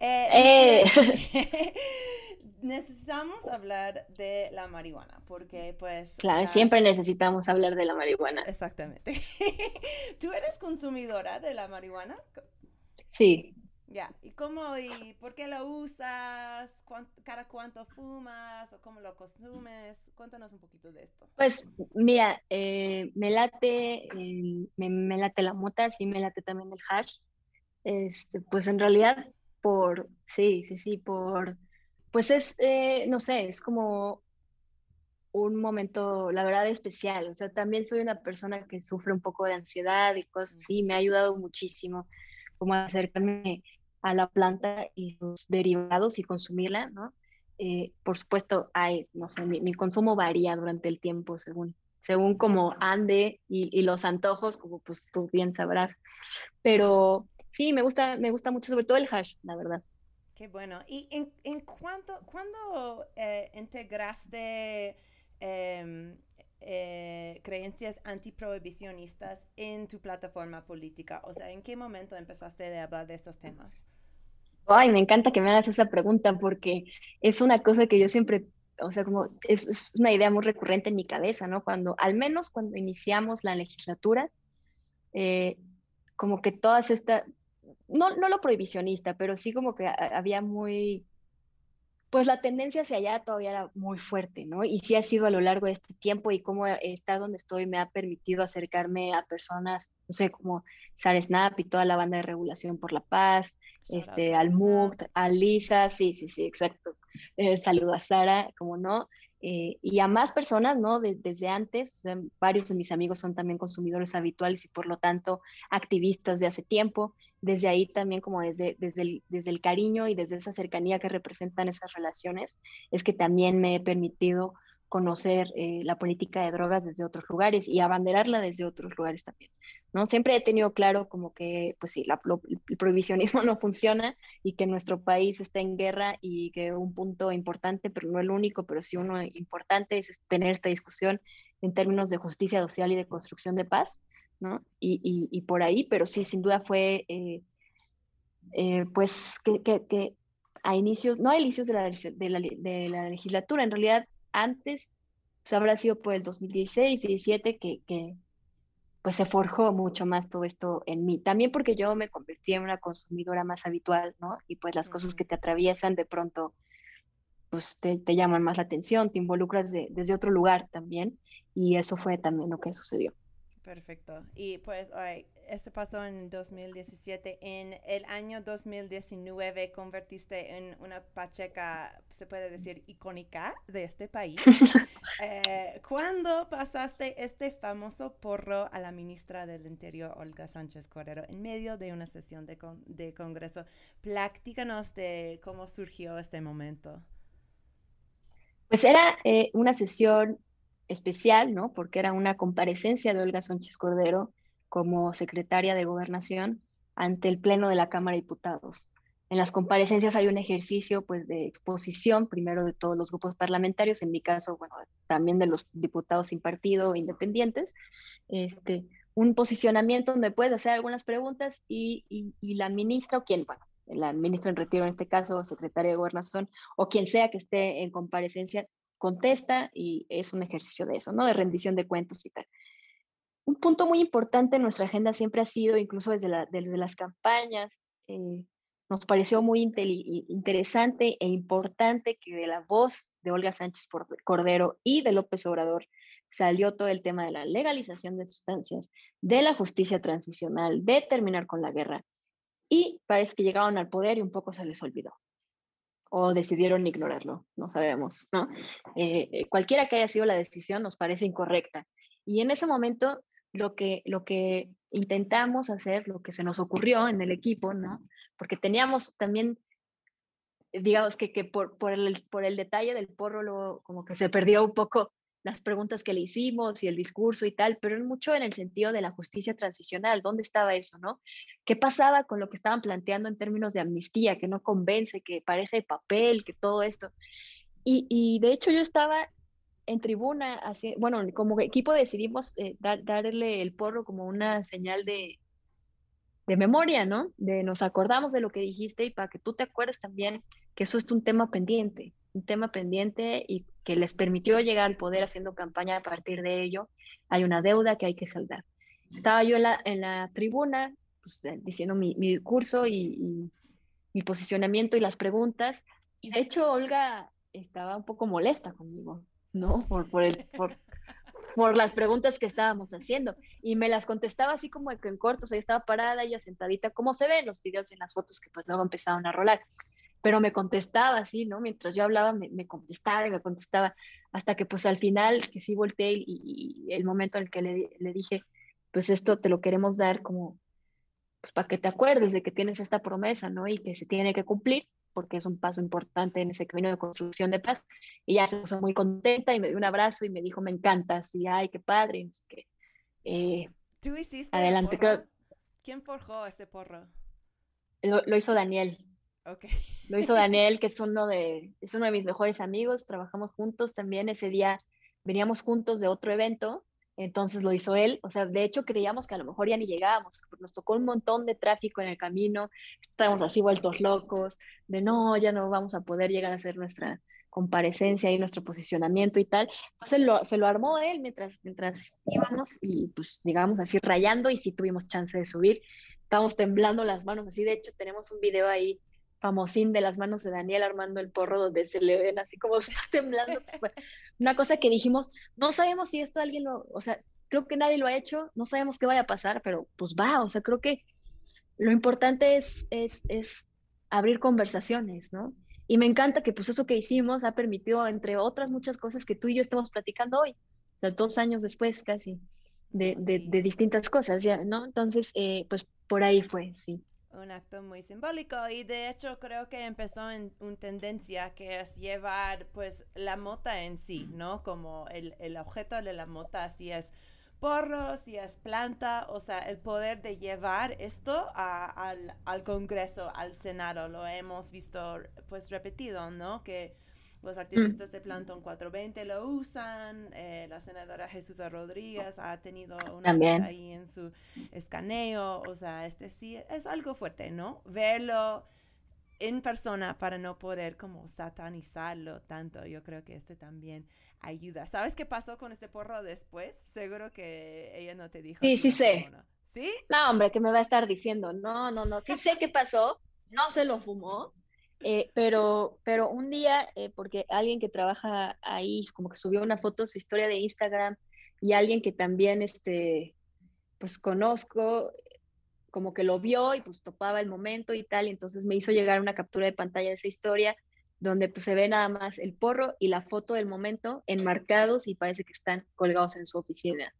Eh, ¡Eh! Necesitamos hablar de la marihuana, porque pues... Claro, la- siempre necesitamos hablar de la marihuana. Exactamente. ¿Tú eres consumidora de la marihuana? Sí, Ya, ¿y cómo y por qué lo usas? ¿Cuán- ¿Cada cuánto fumas o cómo lo consumes? Cuéntanos un poquito de esto. pues mira, eh, me late, el- me, me late la mota, sí me late también el hash. Este, pues en realidad por, sí, sí, sí, por, pues es, eh, no sé, es como un momento, la verdad, especial. O sea, también soy una persona que sufre un poco de ansiedad y cosas así. Me ha ayudado muchísimo como acercarme a la planta y sus derivados y consumirla, ¿no? Eh, por supuesto, hay, no sé, mi, consumo varía durante el tiempo según, según como ande y, y los antojos, como pues tú bien sabrás. Pero sí, me gusta, me gusta mucho, sobre todo el hash, la verdad. Qué bueno. ¿Y en, en cuánto, cuándo eh, integraste em, eh, creencias antiprohibicionistas en tu plataforma política? O sea, ¿en qué momento empezaste a hablar de estos temas? Ay, me encanta que me hagas esa pregunta porque es una cosa que yo siempre, o sea, como es, es una idea muy recurrente en mi cabeza, ¿no? Cuando, al menos cuando iniciamos la legislatura, eh, como que todas estas, no, no lo prohibicionista, pero sí como que ha- había muy, pues la tendencia hacia allá todavía era muy fuerte, ¿no? Y sí ha sido a lo largo de este tiempo y cómo estar donde estoy me ha permitido acercarme a personas, no sé, como Sara Snap y toda la banda de Regulación por la Paz, este, al MUC, a Lisa, sí, sí, sí, exacto. Eh, saludo a Sara, como no, eh, y a más personas, ¿no? De- desde antes, varios de mis amigos son también consumidores habituales y por lo tanto activistas de hace tiempo. Desde ahí también como desde, desde, desde el cariño y desde esa cercanía que representan esas relaciones, es que también me he permitido conocer eh, la política de drogas desde otros lugares y abanderarla desde otros lugares también. ¿no? Siempre he tenido claro como que, pues sí, la, el prohibicionismo no funciona y que nuestro país está en guerra y que un punto importante, pero no el único, pero sí uno importante es tener esta discusión en términos de justicia social y de construcción de paz, ¿no? Y, y, por ahí, pero sí, sin duda fue, eh, eh, pues, que, que, que, a inicios, no a inicios de la, de la, de la legislatura, en realidad antes, pues habrá sido por el 2016, 17 que, que pues se forjó mucho más todo esto en mí. También porque yo me convertí en una consumidora más habitual, ¿no? Y pues las cosas que te atraviesan de pronto, pues te, te llaman más la atención, te involucras desde otro lugar también. Y eso fue también lo que sucedió. Perfecto. Y pues, hoy, este pasó en 2017. En el año 2019 convertiste en una pacheca, se puede decir, icónica de este país. eh, ¿Cuándo pasaste este famoso porro a la ministra del Interior, Olga Sánchez Cordero, en medio de una sesión de, de Congreso? Platícanos de cómo surgió este momento. Pues era eh, una sesión especial, ¿no? Porque era una comparecencia de Olga Sánchez Cordero como secretaria de Gobernación ante el Pleno de la Cámara de Diputados. En las comparecencias hay un ejercicio pues de exposición, primero de todos los grupos parlamentarios, en mi caso, bueno, también de los diputados sin partido independientes, este, un posicionamiento donde puedes hacer algunas preguntas y, y, y la ministra o quien, bueno, la ministra en retiro en este caso, secretaria de Gobernación, o quien sea que esté en comparecencia, contesta y es un ejercicio de eso, ¿no? De rendición de cuentas y tal. Un punto muy importante en nuestra agenda siempre ha sido, incluso desde, la, desde las campañas, eh, nos pareció muy interesante e importante que de la voz de Olga Sánchez Cordero y de López Obrador salió todo el tema de la legalización de sustancias, de la justicia transicional, de terminar con la guerra. Y parece que llegaron al poder y un poco se les olvidó o decidieron ignorarlo, no sabemos, ¿no? Eh, cualquiera que haya sido la decisión nos parece incorrecta. Y en ese momento lo que, lo que intentamos hacer, lo que se nos ocurrió en el equipo, ¿no? Porque teníamos también, digamos que, que por, por, el, por el detalle del porro, como que se perdió un poco las preguntas que le hicimos y el discurso y tal, pero mucho en el sentido de la justicia transicional. ¿Dónde estaba eso, no? ¿Qué pasaba con lo que estaban planteando en términos de amnistía, que no convence, que parece papel, que todo esto? Y, y de hecho yo estaba en tribuna, bueno, como equipo decidimos eh, dar, darle el porro como una señal de, de memoria, ¿no? De nos acordamos de lo que dijiste y para que tú te acuerdes también que eso es un tema pendiente, un tema pendiente y que les permitió llegar al poder haciendo campaña a partir de ello. Hay una deuda que hay que saldar. Estaba yo en la, en la tribuna pues, eh, diciendo mi, mi discurso y, y, mi posicionamiento y las preguntas. Y de hecho Olga estaba un poco molesta conmigo, ¿no? Por, por, el, por, por las preguntas que estábamos haciendo. Y me las contestaba así como en corto, o estaba parada, ella sentadita, como se ve en los videos en las fotos que pues luego empezaron a rolar pero me contestaba así, ¿no? Mientras yo hablaba, me, me, contestaba y me contestaba, hasta que pues al final, que sí volteé y, y el momento en el que le, le, dije, pues esto te lo queremos dar como, pues para que te acuerdes de que tienes esta promesa, ¿no? Y que se tiene que cumplir, porque es un paso importante en ese camino de construcción de paz. Y ya se puso muy contenta y me dio un abrazo y me dijo, me encanta, así, ay, qué padre, no sé qué. Eh, ¿Tú hiciste adelante, creo... ¿Quién forjó ese porro? Lo, lo hizo Daniel. Okay. Lo hizo Daniel, que es uno, de, es uno de mis mejores amigos, trabajamos juntos también. Ese día veníamos juntos de otro evento, entonces lo hizo él. O sea, de hecho creíamos que a lo mejor ya ni llegábamos, nos tocó un montón de tráfico en el camino, estábamos así vueltos locos, de no, ya no vamos a poder llegar a hacer nuestra comparecencia y nuestro posicionamiento y tal. Entonces se lo armó él mientras, mientras íbamos y pues digamos así rayando y sí tuvimos chance de subir. Estábamos temblando las manos, así de hecho tenemos un video ahí famosín de las manos de Daniel armando el porro donde se le ven así como está temblando. Pues, una cosa que dijimos, no sabemos si esto alguien lo, o sea, creo que nadie lo ha hecho, no sabemos qué vaya a pasar, pero pues va, o sea, creo que lo importante es, es, es abrir conversaciones, ¿no? Y me encanta que pues eso que hicimos ha permitido, entre otras muchas cosas que tú y yo estamos platicando hoy, o sea, dos años después casi, de, de, de distintas cosas, ¿ya? ¿no? Entonces, eh, pues por ahí fue, sí. Un acto muy simbólico y de hecho creo que empezó en una tendencia que es llevar pues la mota en sí, ¿no? Como el, el objeto de la mota, si es porro, si es planta, o sea, el poder de llevar esto a- al, al Congreso, al Senado, lo hemos visto pues repetido, ¿no? Que los activistas de Plantón 420 lo usan, eh, la senadora Jesús Rodríguez ha tenido una También. ahí en su escaneo, o sea, este sí es algo fuerte, ¿no? Verlo en persona para no poder como satanizarlo tanto, yo creo que este también ayuda. ¿Sabes qué pasó con este porro después? Seguro que ella no te dijo. Sí, sí sé. no. ¿Sí? No, hombre, que me va a estar diciendo, no, no, no, sí sé qué pasó, no se lo fumó, eh, pero, pero un día, eh, porque alguien que trabaja ahí, como que subió una foto, su historia de Instagram, y alguien que también, este, pues conozco, como que lo vio y pues topaba el momento y tal, y entonces me hizo llegar una captura de pantalla de esa historia, donde pues se ve nada más el porro y la foto del momento enmarcados y parece que están colgados en su oficina.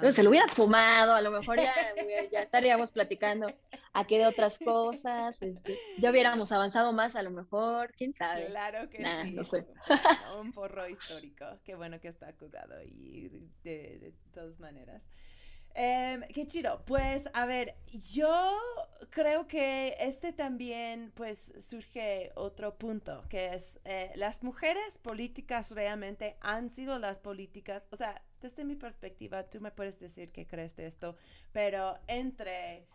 Pero se lo hubiera fumado, a lo mejor ya, estaríamos platicando aquí de otras cosas, este, ya hubiéramos avanzado más a lo mejor, quién sabe. Claro que Nah, sí. no sé. Bueno, un porro histórico. Qué bueno que está colgado y de- de todas maneras. Em, qué chido. Pues a ver, yo creo que este también pues surge otro punto, que es eh, las mujeres políticas realmente han sido las políticas, o sea, desde mi perspectiva, tú me puedes decir qué crees de esto, pero entre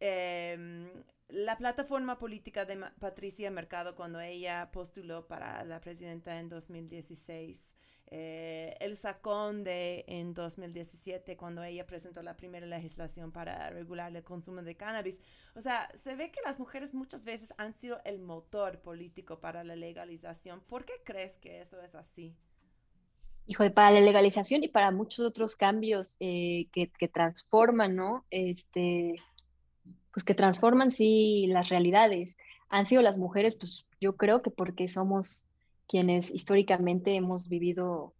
em, la plataforma política de Patricia Mercado cuando ella postuló para la presidenta en 2016, eh, el sacón de en 2017 cuando ella presentó la primera legislación para regular el consumo de cannabis. O sea, se ve que las mujeres muchas veces han sido el motor político para la legalización. ¿Por qué crees que eso es así? Hijo, para la legalización y para muchos otros cambios eh, que, que transforman, ¿no? Este, pues que transforman, sí, las realidades. Han sido las mujeres, pues yo creo que porque somos quienes históricamente hemos vivido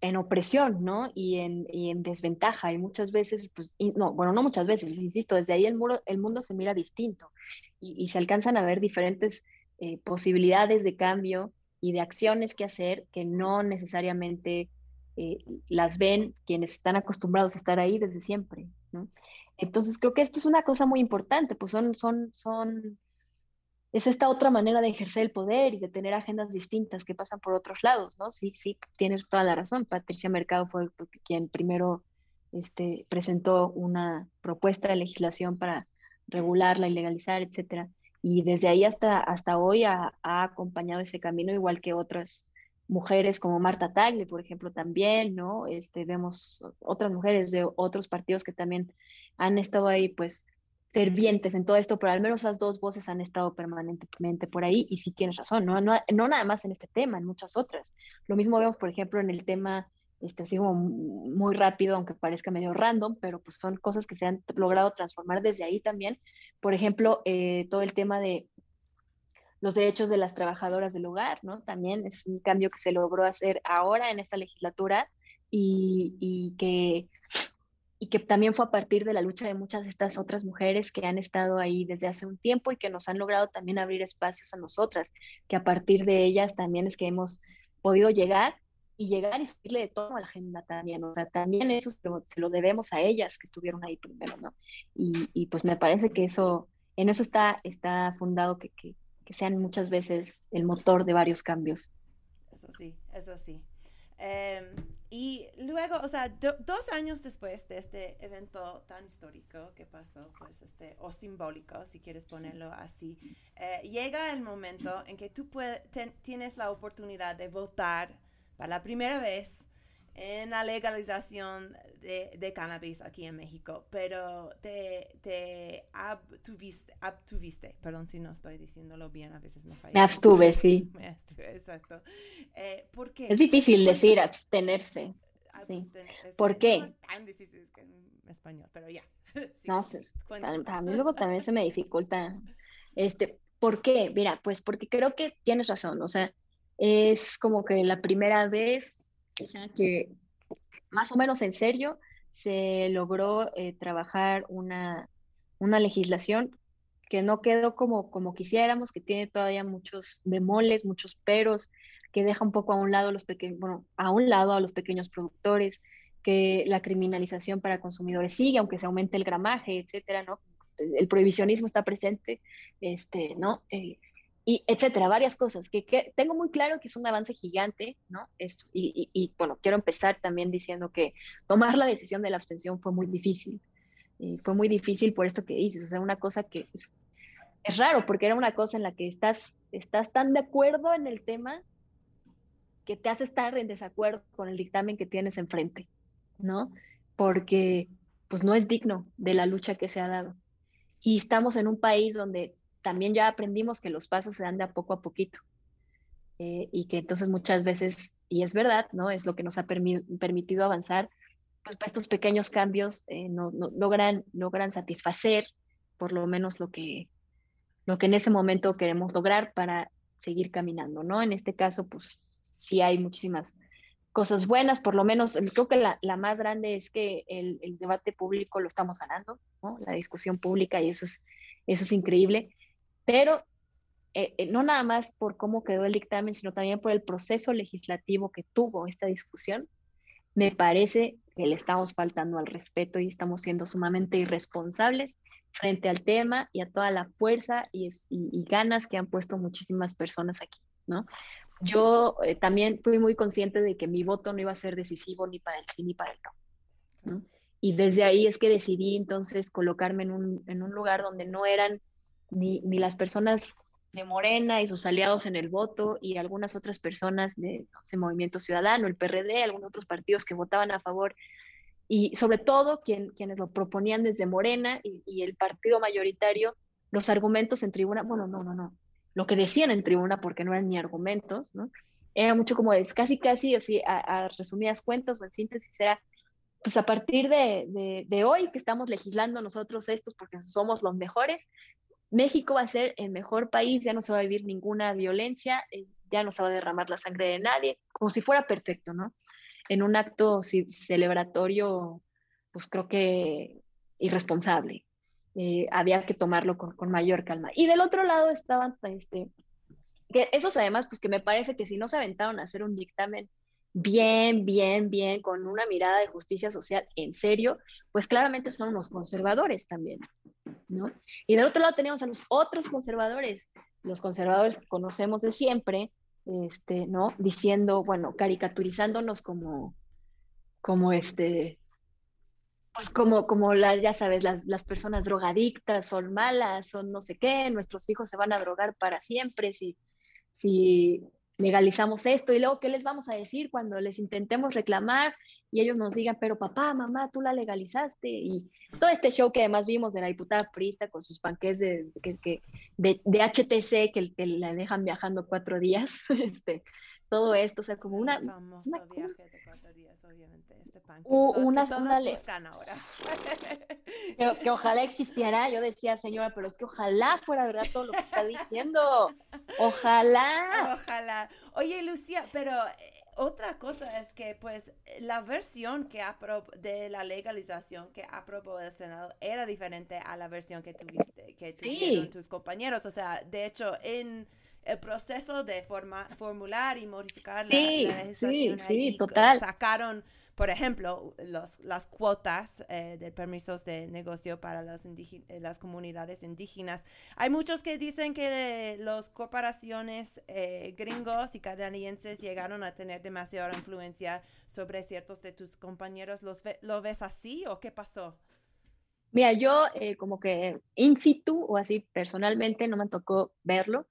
en opresión, ¿no? Y en, y en desventaja. Y muchas veces, pues, y no, bueno, no muchas veces, insisto, desde ahí el, muro, el mundo se mira distinto y, y se alcanzan a ver diferentes eh, posibilidades de cambio y de acciones que hacer que no necesariamente eh, las ven quienes están acostumbrados a estar ahí desde siempre, ¿no? Entonces creo que esto es una cosa muy importante, pues son, son, son, es esta otra manera de ejercer el poder y de tener agendas distintas que pasan por otros lados, ¿no? Sí, sí, tienes toda la razón. Patricia Mercado fue quien primero este, presentó una propuesta de legislación para regularla y legalizar, etcétera. Y desde ahí hasta, hasta hoy ha, ha acompañado ese camino, igual que otras mujeres como Marta Tagle, por ejemplo, también, ¿no? Este, vemos otras mujeres de otros partidos que también han estado ahí, pues, fervientes en todo esto, pero al menos esas dos voces han estado permanentemente por ahí y sí tienes razón, ¿no? No, no nada más en este tema, en muchas otras. Lo mismo vemos, por ejemplo, en el tema, este, así como muy rápido, aunque parezca medio random, pero pues son cosas que se han logrado transformar desde ahí también. Por ejemplo, eh, todo el tema de los derechos de las trabajadoras del hogar, ¿no? También es un cambio que se logró hacer ahora en esta legislatura y, y que y que también fue a partir de la lucha de muchas de estas otras mujeres que han estado ahí desde hace un tiempo y que nos han logrado también abrir espacios a nosotras, que a partir de ellas también es que hemos podido llegar y llegar y subirle de todo a la agenda también, o sea, también eso se lo debemos a ellas que estuvieron ahí primero, ¿no? Y, y, pues me parece que eso, en eso está, está fundado que, que, que sean muchas veces el motor de varios cambios. Eso sí, eso sí. Eh, y luego, o sea, do, dos años después de este evento tan histórico que pasó, pues, este, o simbólico, si quieres ponerlo así, eh, llega el momento en que tú puede, ten, tienes la oportunidad de votar para la primera vez en la legalización de, de cannabis aquí en México, pero te, te abtuviste, abtuviste, perdón si no estoy diciéndolo bien, a veces me falla. Me abstuve, sí. Me abstuve, exacto. Eh, ¿Por qué? Es difícil decir abstenerse. Sí. ¿Por qué? No es tan difícil que en español, pero ya. sí, no sé, para, mí luego también se me dificulta. Este, ¿Por qué? Mira, pues porque creo que tienes razón, o sea, es como que la primera vez quizá que más o menos en serio se logró eh, trabajar una, una legislación que no quedó como, como quisiéramos, que tiene todavía muchos bemoles, muchos peros, que deja un poco a un lado los pequeños, bueno, a un lado a los pequeños productores, que la criminalización para consumidores sigue, aunque se aumente el gramaje, etcétera, ¿no? El prohibicionismo está presente, este, ¿no? Eh, y etcétera, varias cosas que, que, tengo muy claro que es un avance gigante, ¿no? Esto, y, y, y, bueno, quiero empezar también diciendo que tomar la decisión de la abstención fue muy difícil, y fue muy difícil por esto que dices, o sea, una cosa que es, es, raro, porque era una cosa en la que estás, estás tan de acuerdo en el tema que te hace estar en desacuerdo con el dictamen que tienes enfrente, ¿no? Porque pues no es digno de la lucha que se ha dado. Y estamos en un país donde también ya aprendimos que los pasos se dan de a poco a poquito. Eh, y que entonces muchas veces, y es verdad, ¿no? Es lo que nos ha permi permitido avanzar, pues estos pequeños cambios eh, no, no, logran, logran satisfacer por lo menos lo que, lo que en ese momento queremos lograr para seguir caminando, ¿no? En este caso, pues sí hay muchísimas cosas buenas, por lo menos creo que la, la más grande es que el, el, debate público lo estamos ganando, ¿no? La discusión pública y eso es, eso es increíble, pero eh, eh, no nada más por cómo quedó el dictamen, sino también por el proceso legislativo que tuvo esta discusión, me parece que le estamos faltando al respeto y estamos siendo sumamente irresponsables frente al tema y a toda la fuerza y, ganas que han puesto muchísimas personas aquí, ¿no? Yo eh, también fui muy consciente de que mi voto no iba a ser decisivo ni para el sí ni para el no. Y desde ahí es que decidí entonces colocarme en un lugar donde no eran ni, ni las personas de Morena y sus aliados en el voto y algunas otras personas de no Movimiento Ciudadano, el PRD, algunos otros partidos que votaban a favor y sobre todo quien, quienes lo proponían desde Morena y, el partido mayoritario, los argumentos en tribuna, bueno, no, no, no, lo que decían en tribuna porque no eran ni argumentos, ¿no? Era mucho como es casi, casi así, a, resumidas cuentas o en síntesis era, pues a partir de, de hoy que estamos legislando nosotros estos porque somos los mejores, México va a ser el mejor país, ya no se va a vivir ninguna violencia, eh, ya no se va a derramar la sangre de nadie, como si fuera perfecto, ¿no? En un acto celebratorio, pues creo que irresponsable. Eh, había que tomarlo con, con, mayor calma. Y del otro lado estaban, este, que esos además, pues que me parece que si no se aventaron a hacer un dictamen bien, bien, bien, con una mirada de justicia social en serio, pues claramente son unos conservadores también, ¿no? Y del otro lado tenemos a los otros conservadores, los conservadores que conocemos de siempre, este, ¿no? Diciendo, bueno, caricaturizándonos como, como este, pues como, como las, ya sabes, las, las personas drogadictas son malas, son no sé qué, nuestros hijos se van a drogar para siempre, si, si legalizamos esto y luego qué les vamos a decir cuando les intentemos reclamar y ellos nos digan, pero papá, mamá, tú la legalizaste y todo este show que además vimos de la diputada Prista con sus panques de, de, de, de HTC que, que, la dejan viajando cuatro días, este, todo esto, o sea, como una... famoso una, viaje de cuatro días, obviamente, este pan. Que, una, que todos una buscan ahora. que, que, ojalá existiera, yo decía, señora, pero es que ojalá fuera verdad todo lo que está diciendo. Ojalá. Ojalá. Oye, Lucía, pero eh, otra cosa es que, pues, la versión que aprobó de la legalización que aprobó el Senado era diferente a la versión que tuviste, que tuvieron sí. tus compañeros. O sea, de hecho, en el proceso de forma, formular y modificar sí, la, la, legislación. Sí, sí, total. Sacaron, por ejemplo, los, las cuotas eh, de permisos de negocio para las, las comunidades indígenas. Hay muchos que dicen que las corporaciones eh, gringos y canadienses llegaron a tener demasiada influencia sobre ciertos de tus compañeros. ¿Los ve, ¿Lo ves así o qué pasó? Mira, yo eh, como que in situ o así personalmente no me tocó verlo,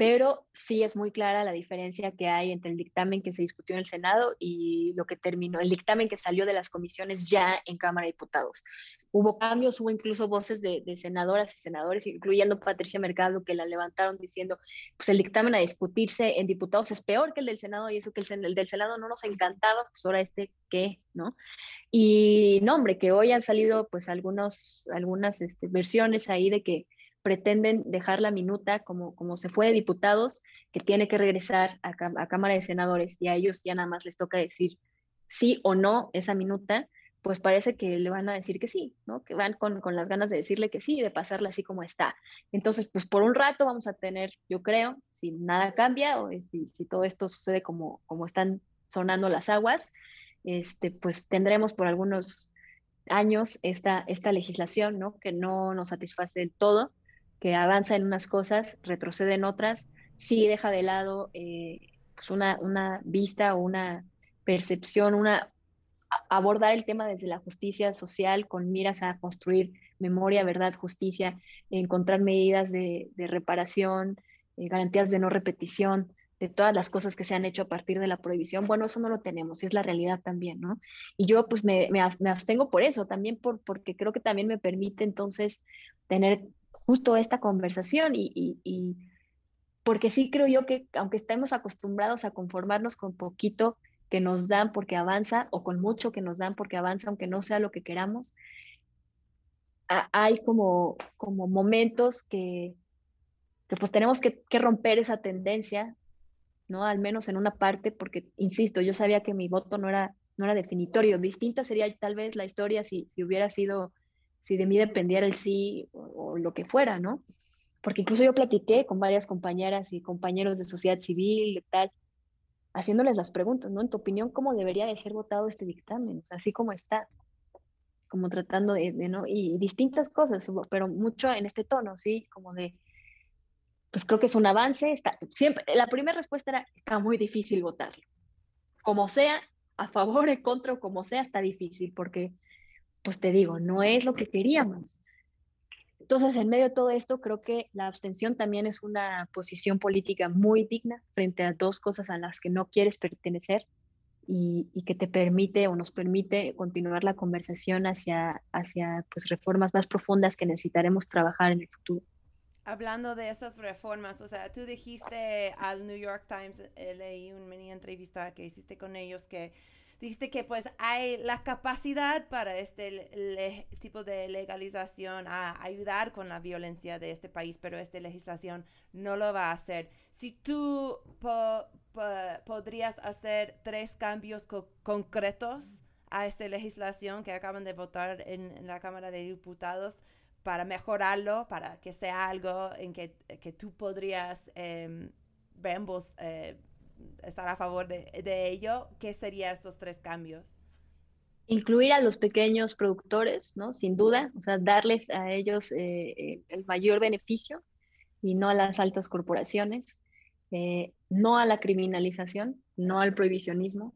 pero sí es muy clara la diferencia que hay entre el dictamen que se discutió en el Senado y lo que terminó, el dictamen que salió de las comisiones ya en Cámara de Diputados. Hubo cambios, hubo incluso voces de, senadoras y senadores, incluyendo Patricia Mercado, que la levantaron diciendo, pues el dictamen a discutirse en diputados es peor que el del Senado y eso que el, el del Senado no nos encantaba, pues ahora este, ¿qué? ¿No? Y no, hombre, que hoy han salido pues algunos, algunas este, versiones ahí de que pretenden dejar la minuta como, como se fue de diputados, que tiene que regresar a, a, Cámara de Senadores y a ellos ya nada más les toca decir sí o no esa minuta, pues parece que le van a decir que sí, ¿no? Que van con, con las ganas de decirle que sí y de pasarla así como está. Entonces, pues por un rato vamos a tener, yo creo, si nada cambia o si, si todo esto sucede como, como están sonando las aguas, este, pues tendremos por algunos años esta, esta legislación, ¿no? Que no nos satisface del todo, que avanza en unas cosas, retrocede en otras, sí deja de lado eh, pues una, una vista o una percepción, una abordar el tema desde la justicia social con miras a construir memoria, verdad, justicia, encontrar medidas de, reparación, eh, garantías de no repetición, de todas las cosas que se han hecho a partir de la prohibición, bueno, eso no lo tenemos, es la realidad también, ¿no? Y yo pues me, me, abstengo por eso, también por, porque creo que también me permite entonces tener justo esta conversación y, porque sí creo yo que aunque estemos acostumbrados a conformarnos con poquito que nos dan porque avanza o con mucho que nos dan porque avanza, aunque no sea lo que queramos, hay como, como momentos que, que pues tenemos que, que romper esa tendencia ¿no? Al menos en una parte, porque, insisto, yo sabía que mi voto no era, no era definitorio. Distinta sería tal vez la historia si, si hubiera sido, si de mí dependiera el sí o, lo que fuera, ¿no? Porque incluso yo platiqué con varias compañeras y compañeros de sociedad civil y tal, haciéndoles las preguntas, ¿no? En tu opinión, ¿cómo debería de ser votado este dictamen? así como está, como tratando de, ¿no? Y distintas cosas, pero mucho en este tono, ¿sí? Como de, pues creo que es un avance. Está, siempre, la primera respuesta era, está muy difícil votarlo. Como sea, a favor, en contra, como sea, está difícil, porque, pues te digo, no es lo que queríamos. Entonces, en medio de todo esto, creo que la abstención también es una posición política muy digna frente a dos cosas a las que no quieres pertenecer y, y que te permite o nos permite continuar la conversación hacia, hacia pues, reformas más profundas que necesitaremos trabajar en el futuro hablando de esas reformas, o sea, tú dijiste al New York Times, eh, leí una mini entrevista que hiciste con ellos, que dijiste que pues hay la capacidad para este tipo de legalización a ayudar con la violencia de este país, pero esta legislación no lo va a hacer. Si tú podrías hacer tres cambios concretos a esta legislación que acaban de votar en la Cámara de Diputados, para mejorarlo, para que sea algo en que, que tú podrías, eh, eh, estar a favor de, de, ello, ¿qué serían estos tres cambios? Incluir a los pequeños productores, ¿no? Sin duda, o sea, darles a ellos eh, el mayor beneficio y no a las altas corporaciones, eh, no a la criminalización, no al prohibicionismo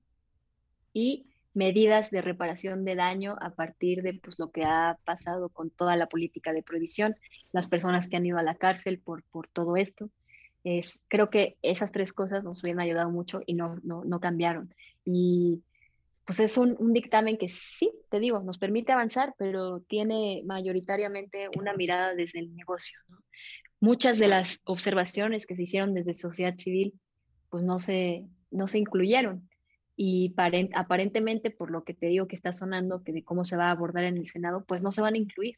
y medidas de reparación de daño a partir de pues, lo que ha pasado con toda la política de prohibición, las personas que han ido a la cárcel por, por todo esto. Es, creo que esas tres cosas nos hubieran ayudado mucho y no, no, no cambiaron. Y pues es un, un, dictamen que sí, te digo, nos permite avanzar, pero tiene mayoritariamente una mirada desde el negocio. ¿no? Muchas de las observaciones que se hicieron desde sociedad civil, pues no se, no se incluyeron y aparentemente por lo que te digo que está sonando, que de cómo se va a abordar en el Senado, pues no se van a incluir.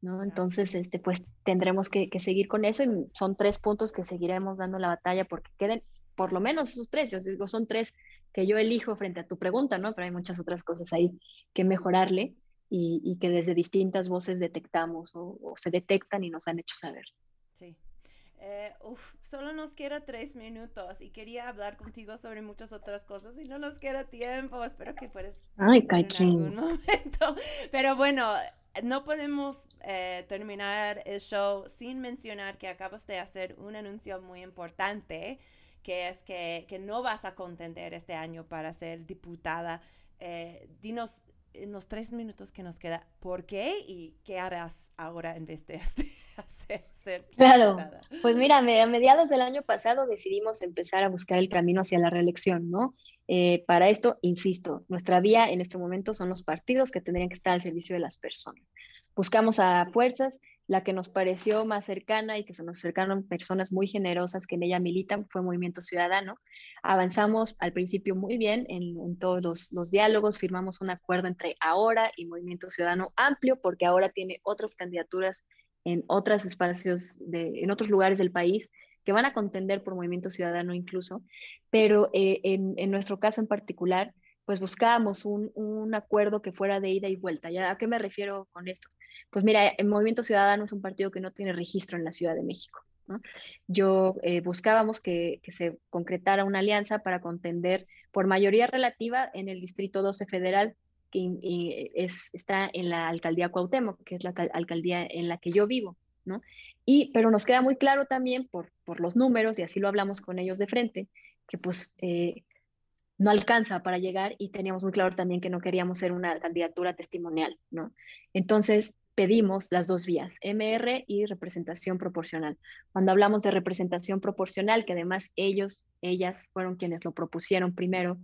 ¿No? Entonces, este, pues tendremos que, que, seguir con eso y son tres puntos que seguiremos dando la batalla porque queden por lo menos esos tres, yo digo, son tres que yo elijo frente a tu pregunta, ¿no? Pero hay muchas otras cosas ahí que mejorarle y, y que desde distintas voces detectamos o, o se detectan y nos han hecho saber. Sí, eh, uf, solo nos queda tres minutos y quería hablar contigo sobre muchas otras cosas y no nos queda tiempo. Espero que puedas Ay, en algún momento. Pero bueno, no podemos eh, terminar el show sin mencionar que acabas de hacer un anuncio muy importante, que es que, que no vas a contender este año para ser diputada. Eh, dinos en los tres minutos que nos queda, ¿por qué y qué harás ahora en vez de este? Ser, claro, pues mira, a mediados del año pasado decidimos empezar a buscar el camino hacia la reelección, ¿no? Eh, para esto, insisto, nuestra vía en este momento son los partidos que tendrían que estar al servicio de las personas. Buscamos a fuerzas, la que nos pareció más cercana y que se nos acercaron personas muy generosas que en ella militan fue Movimiento Ciudadano. Avanzamos al principio muy bien en, en todos los, los, diálogos, firmamos un acuerdo entre ahora y Movimiento Ciudadano amplio porque ahora tiene otras candidaturas en otros espacios, de, en otros lugares del país que van a contender por movimiento ciudadano incluso, pero eh, en, en, nuestro caso en particular, pues buscábamos un, un, acuerdo que fuera de ida y vuelta. ¿Ya ¿A qué me refiero con esto? Pues mira, el Movimiento Ciudadano es un partido que no tiene registro en la Ciudad de México. ¿no? Yo eh, buscábamos que, que, se concretara una alianza para contender por mayoría relativa en el Distrito 12 Federal, que es, está en la alcaldía Cuauhtémoc, que es la alcaldía en la que yo vivo. ¿no? Y, pero nos queda muy claro también por, por los números, y así lo hablamos con ellos de frente, que pues eh, no alcanza para llegar y teníamos muy claro también que no queríamos ser una candidatura testimonial, ¿no? Entonces pedimos las dos vías, MR y representación proporcional. Cuando hablamos de representación proporcional, que además ellos, ellas fueron quienes lo propusieron primero,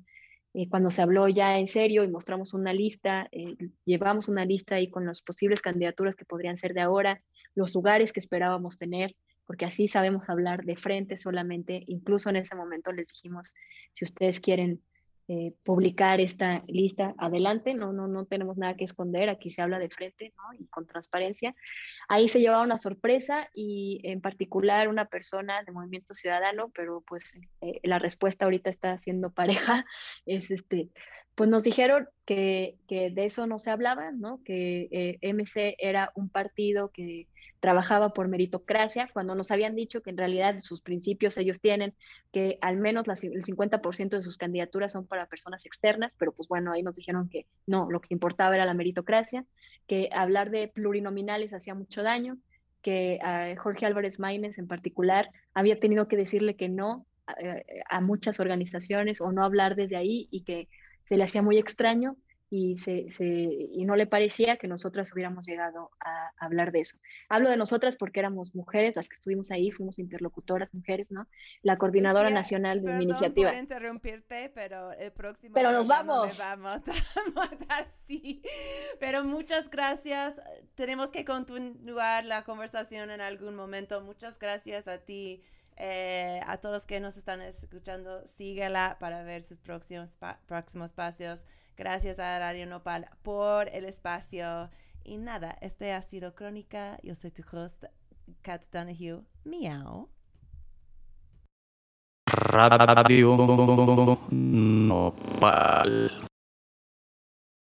cuando se habló ya en serio y mostramos una lista, eh, llevamos una lista ahí con las posibles candidaturas que podrían ser de ahora, los lugares que esperábamos tener, porque así sabemos hablar de frente solamente. Incluso en ese momento les dijimos, si ustedes quieren eh, publicar esta lista, adelante, no, no, no tenemos nada que esconder, aquí se habla de frente ¿no? y con transparencia. Ahí se llevaba una sorpresa y en particular una persona de Movimiento Ciudadano, pero pues eh, la respuesta ahorita está siendo pareja, es este, pues nos dijeron que, que, de eso no se hablaba, ¿no? que eh, MC era un partido que trabajaba por meritocracia, cuando nos habían dicho que en realidad sus principios ellos tienen, que al menos el 50% de sus candidaturas son para personas externas, pero pues bueno, ahí nos dijeron que no, lo que importaba era la meritocracia, que hablar de plurinominales hacía mucho daño, que Jorge Álvarez Maínez en particular había tenido que decirle que no a muchas organizaciones o no hablar desde ahí y que se le hacía muy extraño y, se, se, y no le parecía que nosotras hubiéramos llegado a, hablar de eso. Hablo de nosotras porque éramos mujeres, las que estuvimos ahí, fuimos interlocutoras mujeres, ¿no? La coordinadora nacional de mi iniciativa. Por interrumpirte, pero el próximo. Pero nos vamos. vamos a sí. Pero muchas gracias. Tenemos que continuar la conversación en algún momento. Muchas gracias a ti. Eh, a todos los que nos están escuchando, síguela para ver sus próximos, próximos pasos. Gracias a Radio Nopal por el espacio. Y nada, este ha sido Crónica. Yo soy tu host, Kat Donahue. Miau. Radio Nopal.